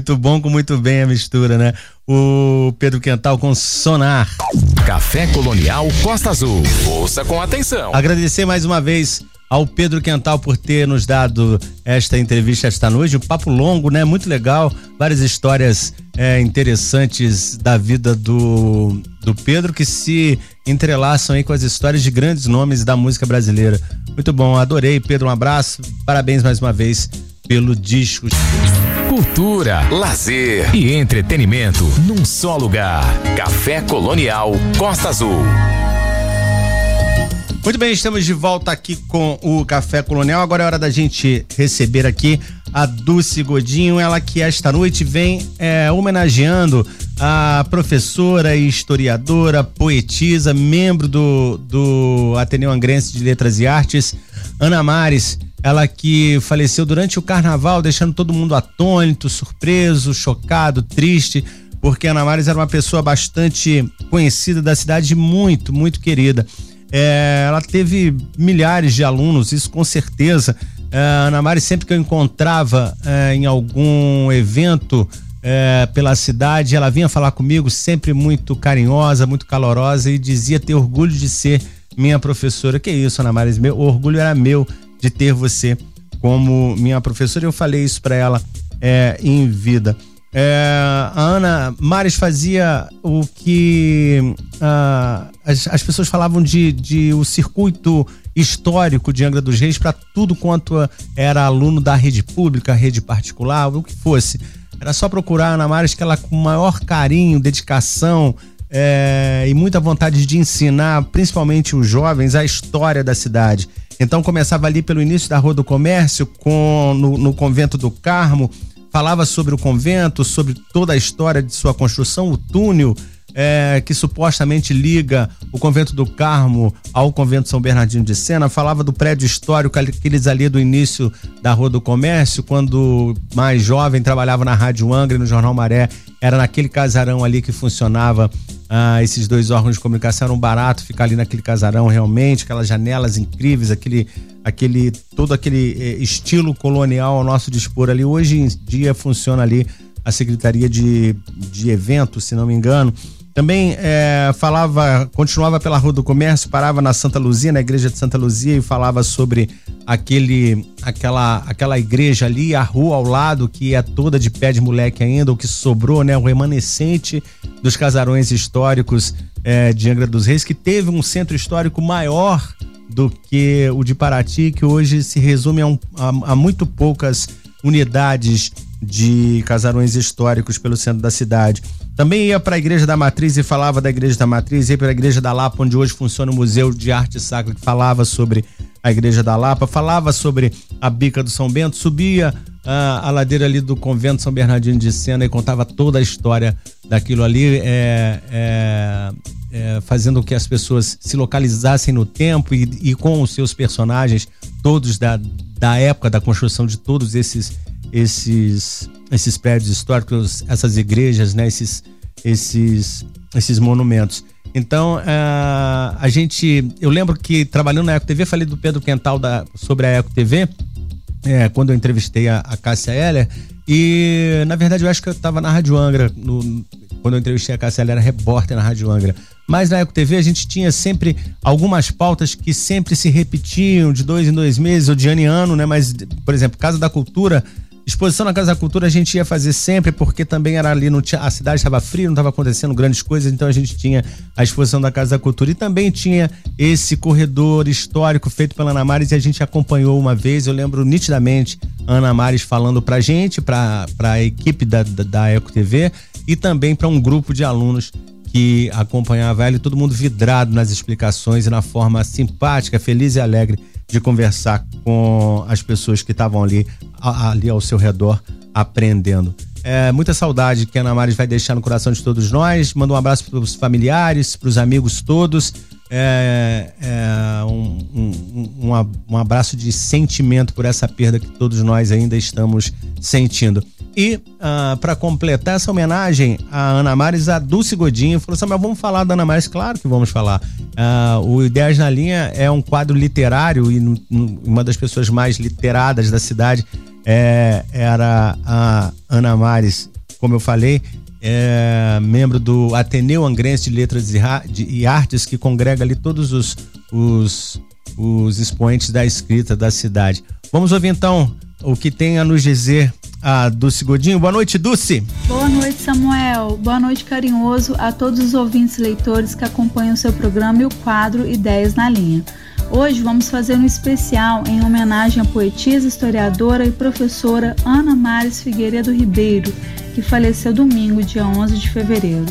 Speaker 2: muito bom com muito bem a mistura, né? O Pedro Quental com Sonar.
Speaker 5: Café Colonial Costa Azul. Ouça com atenção.
Speaker 2: Agradecer mais uma vez ao Pedro Quental por ter nos dado esta entrevista esta noite. Um papo longo, né? Muito legal. Várias histórias é, interessantes da vida do, do Pedro que se entrelaçam aí com as histórias de grandes nomes da música brasileira. Muito bom, adorei. Pedro, um abraço. Parabéns mais uma vez pelo disco.
Speaker 5: Cultura, lazer e entretenimento num só lugar. Café Colonial Costa Azul.
Speaker 2: Muito bem, estamos de volta aqui com o Café Colonial. Agora é hora da gente receber aqui a Dulce Godinho, ela que esta noite vem é, homenageando a professora historiadora, poetisa, membro do, do Ateneu Angrense de Letras e Artes, Ana Mares. Ela que faleceu durante o carnaval, deixando todo mundo atônito, surpreso, chocado, triste, porque Ana Mares era uma pessoa bastante conhecida da cidade, muito, muito querida. É, ela teve milhares de alunos, isso com certeza. É, Ana Mari, sempre que eu encontrava é, em algum evento é, pela cidade, ela vinha falar comigo, sempre muito carinhosa, muito calorosa e dizia ter orgulho de ser minha professora. Que isso, Ana Mari? Meu orgulho era meu de ter você como minha professora. Eu falei isso para ela é, em vida. É, a Ana Mares fazia o que ah, as, as, pessoas falavam de, de o circuito histórico de Angra dos Reis para tudo quanto era aluno da rede pública, rede particular, o que fosse. Era só procurar a Ana Mares que ela com maior carinho, dedicação é, e muita vontade de ensinar, principalmente os jovens, a história da cidade. Então começava ali pelo início da Rua do Comércio, com, no, no convento do Carmo, falava sobre o convento, sobre toda a história de sua construção, o túnel é, que supostamente liga o convento do Carmo ao convento São Bernardino de Sena, falava do prédio histórico, aqueles ali do início da Rua do Comércio, quando mais jovem trabalhava na Rádio Angra e no Jornal Maré, era naquele casarão ali que funcionava ah, esses dois órgãos de comunicação, era um barato ficar ali naquele casarão realmente, aquelas janelas incríveis, aquele aquele todo aquele eh, estilo colonial ao nosso dispor ali. Hoje em dia funciona ali a Secretaria de, de Eventos, se não me engano. Também eh, falava, continuava pela Rua do Comércio, parava na Santa Luzia, na igreja de Santa Luzia, e falava sobre aquele, aquela, aquela igreja ali, a rua ao lado, que é toda de pé de moleque ainda, o que sobrou, né? O remanescente dos casarões históricos eh, de Angra dos Reis, que teve um centro histórico maior do que o de Paraty, que hoje se resume a, um, a, a muito poucas unidades de casarões históricos pelo centro da cidade. Também ia para a Igreja da Matriz e falava da Igreja da Matriz, ia para a Igreja da Lapa, onde hoje funciona o Museu de Arte Sacra, que falava sobre a Igreja da Lapa, falava sobre a Bica do São Bento, subia a, a ladeira ali do Convento São Bernardino de Sena e contava toda a história daquilo ali, é, é, é, fazendo com que as pessoas se localizassem no tempo e, e com os seus personagens, todos da, da época da construção de todos esses esses esses prédios históricos, essas igrejas, né, esses esses esses monumentos. Então, uh, a gente. Eu lembro que trabalhando na Eco TV, falei do Pedro Quental da, sobre a Eco TV, é, quando eu entrevistei a, a Cássia Heller. E, na verdade, eu acho que eu estava na Rádio Angra, no, quando eu entrevistei a Cássia, ela era repórter na Rádio Angra. Mas na Eco TV a gente tinha sempre algumas pautas que sempre se repetiam de dois em dois meses ou de ano em ano, né? Mas, por exemplo, Casa da Cultura Exposição na Casa da Cultura a gente ia fazer sempre, porque também era ali, no, a cidade estava fria, não estava acontecendo grandes coisas, então a gente tinha a exposição da Casa da Cultura. E também tinha esse corredor histórico feito pela Ana Maris e a gente acompanhou uma vez, eu lembro nitidamente a Ana Maris falando pra gente, pra, pra equipe da, da, da e também para um grupo de alunos que acompanhava ela e todo mundo vidrado nas explicações e na forma simpática, feliz e alegre de conversar com as pessoas que estavam ali, ali ao seu redor aprendendo. É, muita saudade que a Ana Maris vai deixar no coração de todos nós. Manda um abraço para os familiares, para os amigos todos. É, é um, um, um, um, abraço de sentimento por essa perda que todos nós ainda estamos sentindo. E ah, para completar essa homenagem à Ana Maris, a Dulce Godinho falou assim: mas vamos falar da Ana Maris? Claro que vamos falar. Uh, o Ideias na Linha é um quadro literário e uma das pessoas mais literadas da cidade é, era a Ana Maris, como eu falei, é membro do Ateneu Angrense de Letras e, Artes, que congrega ali todos os, os, os expoentes da escrita da cidade. Vamos ouvir então o que tem a nos dizer a Dulce Godinho. Boa noite, Dulce.
Speaker 8: Boa noite, Samuel. Boa noite, carinhoso, a todos os ouvintes e leitores que acompanham o seu programa e o quadro Ideias na Linha. Hoje vamos fazer um especial em homenagem à poetisa, historiadora e professora Ana Mares Figueiredo Ribeiro, que faleceu domingo, dia 11 de fevereiro.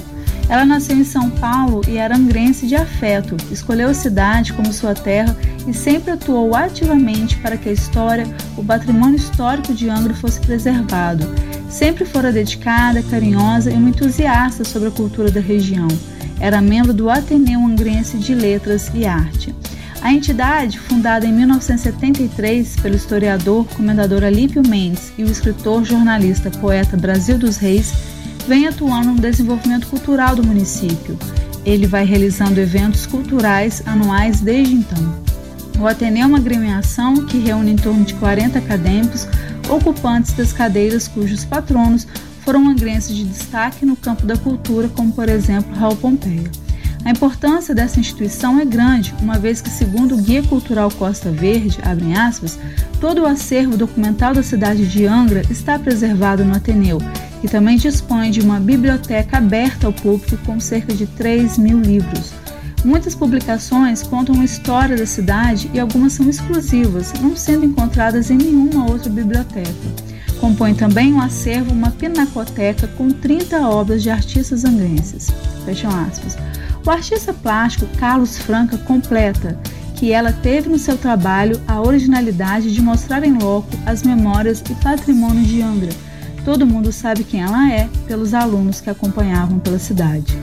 Speaker 8: Ela nasceu em São Paulo e era angrense de afeto, escolheu a cidade como sua terra e sempre atuou ativamente para que a história, o patrimônio histórico de Angra fosse preservado. Sempre fora dedicada, carinhosa e uma entusiasta sobre a cultura da região. Era membro do Ateneu Angrense de Letras e Arte. A entidade, fundada em 1973 pelo historiador, comendador Alípio Mendes e o escritor, jornalista, poeta Brasil dos Reis, vem atuando no desenvolvimento cultural do município. Ele vai realizando eventos culturais anuais desde então. O Ateneu é uma agremiação que reúne em torno de 40 acadêmicos, ocupantes das cadeiras cujos patronos foram angrenses de destaque no campo da cultura, como por exemplo Raul Pompeia. A importância dessa instituição é grande, uma vez que, segundo o Guia Cultural Costa Verde, aspas, todo o acervo documental da cidade de Angra está preservado no Ateneu e também dispõe de uma biblioteca aberta ao público com cerca de 3 mil livros. Muitas publicações contam a história da cidade e algumas são exclusivas, não sendo encontradas em nenhuma outra biblioteca. Compõe também um acervo, uma pinacoteca com 30 obras de artistas angrenses. Fecham aspas. O artista plástico Carlos Franca completa que ela teve no seu trabalho a originalidade de mostrar em loco as memórias e patrimônio de Angra, Todo mundo sabe quem ela é pelos alunos que acompanhavam pela cidade.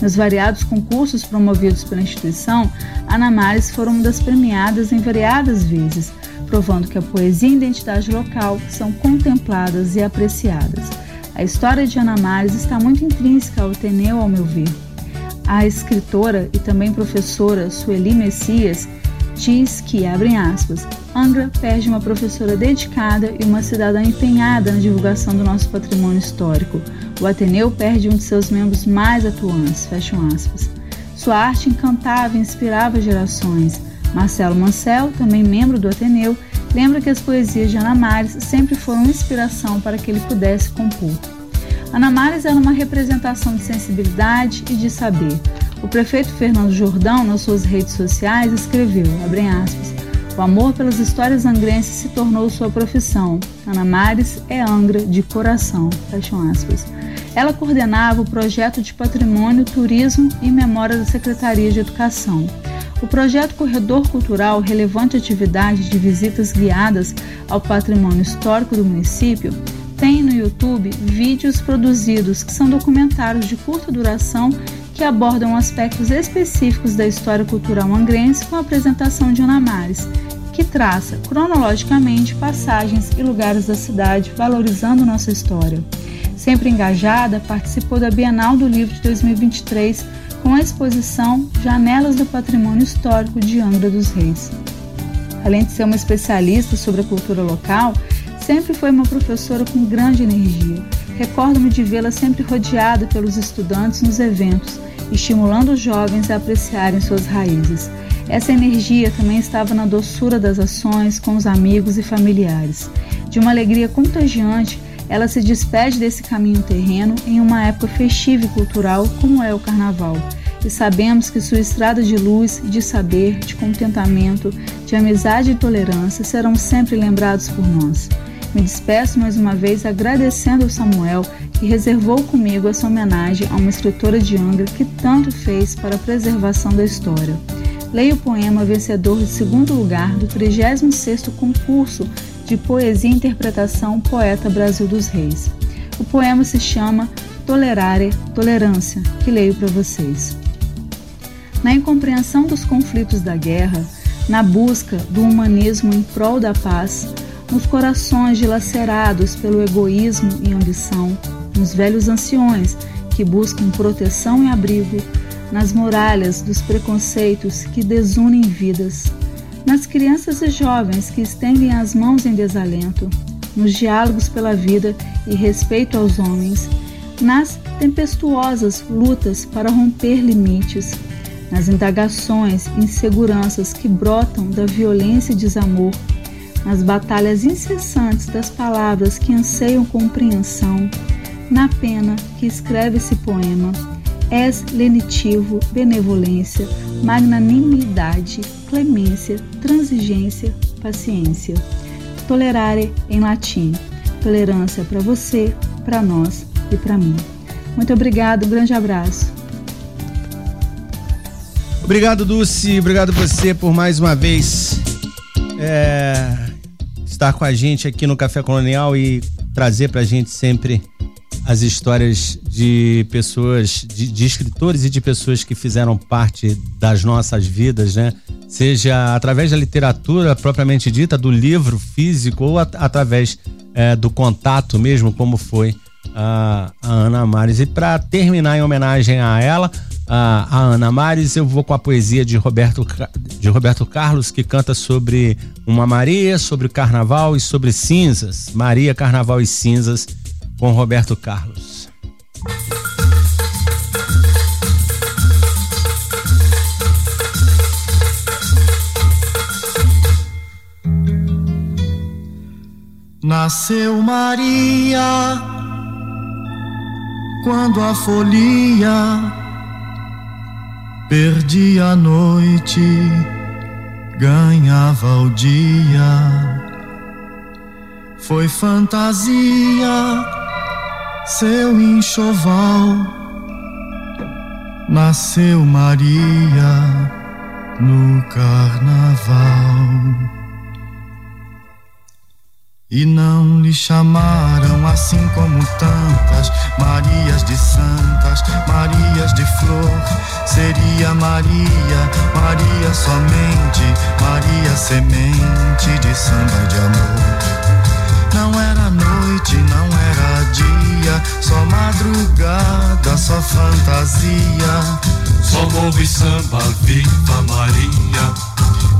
Speaker 8: Nos variados concursos promovidos pela instituição, Ana Maris foram uma das premiadas em variadas vezes, provando que a poesia e a identidade local são contempladas e apreciadas. A história de Ana Maris está muito intrínseca ao Ateneu, ao meu ver. A escritora e também professora Sueli Messias diz que, abrem aspas, Angra perde uma professora dedicada e uma cidadã empenhada na divulgação do nosso patrimônio histórico. O Ateneu perde um de seus membros mais atuantes, fecham aspas. Sua arte encantava e inspirava gerações. Marcelo Mancel, também membro do Ateneu, lembra que as poesias de Ana Mares sempre foram inspiração para que ele pudesse compor. Ana Mares era uma representação de sensibilidade e de saber. O prefeito Fernando Jordão, nas suas redes sociais, escreveu, aspas, o amor pelas histórias angrenses se tornou sua profissão. Ana Mares é Angra de coração. Fecham aspas. Ela coordenava o projeto de patrimônio, turismo e memória da Secretaria de Educação. O projeto Corredor Cultural, relevante atividade de visitas guiadas ao patrimônio histórico do município, tem no YouTube vídeos produzidos que são documentários de curta duração que abordam aspectos específicos da história cultural angrense com a apresentação de Ana Mares, que traça cronologicamente passagens e lugares da cidade, valorizando nossa história. Sempre engajada, participou da Bienal do Livro de 2023 com a exposição Janelas do Patrimônio Histórico de Angra dos Reis. Além de ser uma especialista sobre a cultura local, sempre foi uma professora com grande energia. Recordo-me de vê-la sempre rodeada pelos estudantes nos eventos, estimulando os jovens a apreciarem suas raízes. Essa energia também estava na doçura das ações com os amigos e familiares. De uma alegria contagiante, ela se despede desse caminho terreno em uma época festiva e cultural como é o Carnaval. E sabemos que sua estrada de luz, de saber, de contentamento, de amizade e tolerância serão sempre lembrados por nós. Me despeço mais uma vez agradecendo ao Samuel que reservou comigo essa homenagem a uma escritora de Angra que tanto fez para a preservação da história. Leia o poema vencedor de segundo lugar do 36º concurso de poesia e interpretação Poeta Brasil dos Reis. O poema se chama Tolerare, Tolerância, que leio para vocês. Na incompreensão dos conflitos da guerra, na busca do humanismo em prol da paz, nos corações dilacerados pelo egoísmo e ambição, nos velhos anciões que buscam proteção e abrigo, nas muralhas dos preconceitos que desunem vidas, nas crianças e jovens que estendem as mãos em desalento, nos diálogos pela vida e respeito aos homens, nas tempestuosas lutas para romper limites, nas indagações e inseguranças que brotam da violência e desamor, nas batalhas incessantes das palavras que anseiam compreensão, na pena que escreve esse poema és lenitivo, benevolência, magnanimidade, clemência, transigência, paciência. Tolerare em latim. Tolerância para você, para nós e para mim. Muito obrigado, um grande abraço.
Speaker 5: Obrigado, Dulce. Obrigado você por mais uma vez é, estar com a gente aqui no Café Colonial e trazer para a gente sempre as histórias de pessoas, de, de, escritores e de pessoas que fizeram parte das nossas vidas, né? Seja através da literatura propriamente dita, do livro físico ou at através é, do contato mesmo, como foi a, a Ana Mares. E para terminar em homenagem a ela, a, a, Ana Mares, eu vou com a poesia de Roberto, de Roberto Carlos, que canta sobre uma Maria, sobre o carnaval e sobre cinzas. Maria, Carnaval e Cinzas com Roberto Carlos.
Speaker 9: Nasceu Maria quando a folia perdia a noite, ganhava o dia. Foi fantasia seu enxoval nasceu Maria no carnaval. E não lhe chamaram assim como tantas Marias de santas, Marias de flor. Seria Maria, Maria somente, Maria semente de samba de amor. Não era noite, não era dia só madrugada, só fantasia.
Speaker 10: Só morro e samba, viva Maria.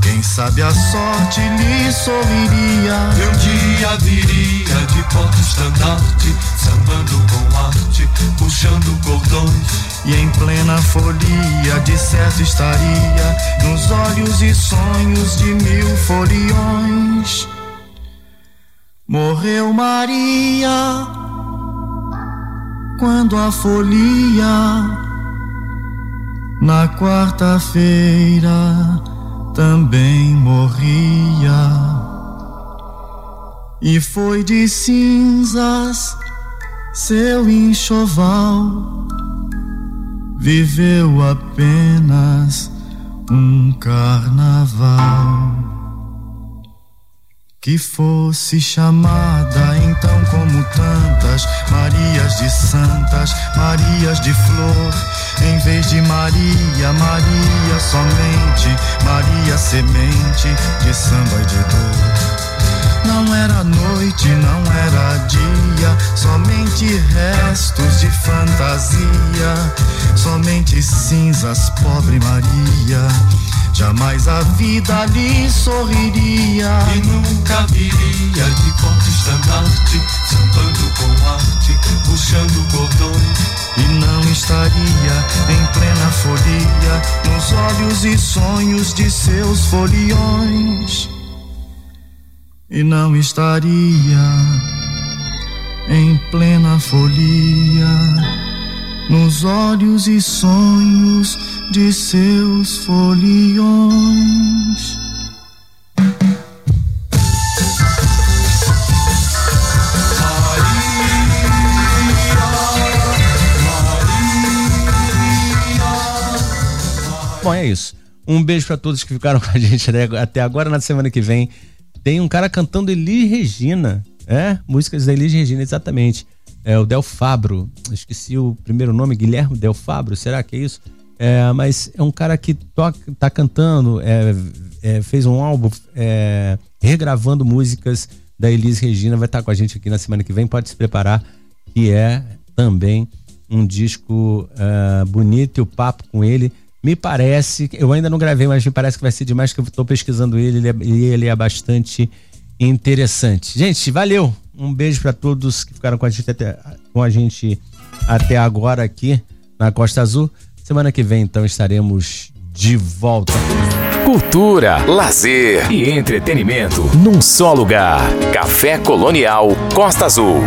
Speaker 9: Quem sabe a sorte lhe sorriria.
Speaker 10: E um dia viria de porta-estandarte, sambando com arte, puxando cordões.
Speaker 9: E em plena folia, de certo estaria, nos olhos e sonhos de mil foliões. Morreu Maria quando a folia na quarta-feira também morria. E foi de cinzas seu enxoval viveu apenas um carnaval que fosse chamada então como tantas Marias de santas, Marias de flor, em vez de Maria, Maria somente, Maria semente de samba e de dor. Não era noite, não era dia, somente restos de fantasia, somente cinzas, pobre Maria. Jamais a vida lhe sorriria.
Speaker 10: E nunca viria de porta-estandarte Sambando com arte, puxando cordões.
Speaker 9: E não estaria em plena folia Nos olhos e sonhos de seus foliões E não estaria em plena folia Nos olhos e sonhos de seus foliões.
Speaker 2: Bom, é isso. Um beijo para todos que ficaram [laughs] com a gente até agora. Na semana que vem tem um cara cantando Elis Regina. É, músicas da Elis Regina, exatamente. É o Del Fabro. Esqueci o primeiro nome, Guilherme Del Fabro. Será que é isso? É, mas é um cara que toca, tá cantando, é, é, fez um álbum é, regravando músicas da Elis Regina, vai estar tá com a gente aqui na semana que vem, pode se preparar, que é também um disco é, bonito e o papo com ele. Me parece, eu ainda não gravei, mas me parece que vai ser demais que eu estou pesquisando ele ele é, e ele é bastante interessante. Gente, valeu! Um beijo para todos que ficaram com a gente até, com a gente até agora aqui na Costa Azul. Semana que vem, então, estaremos de volta.
Speaker 5: Cultura, lazer e entretenimento num só lugar. Café Colonial Costa Azul.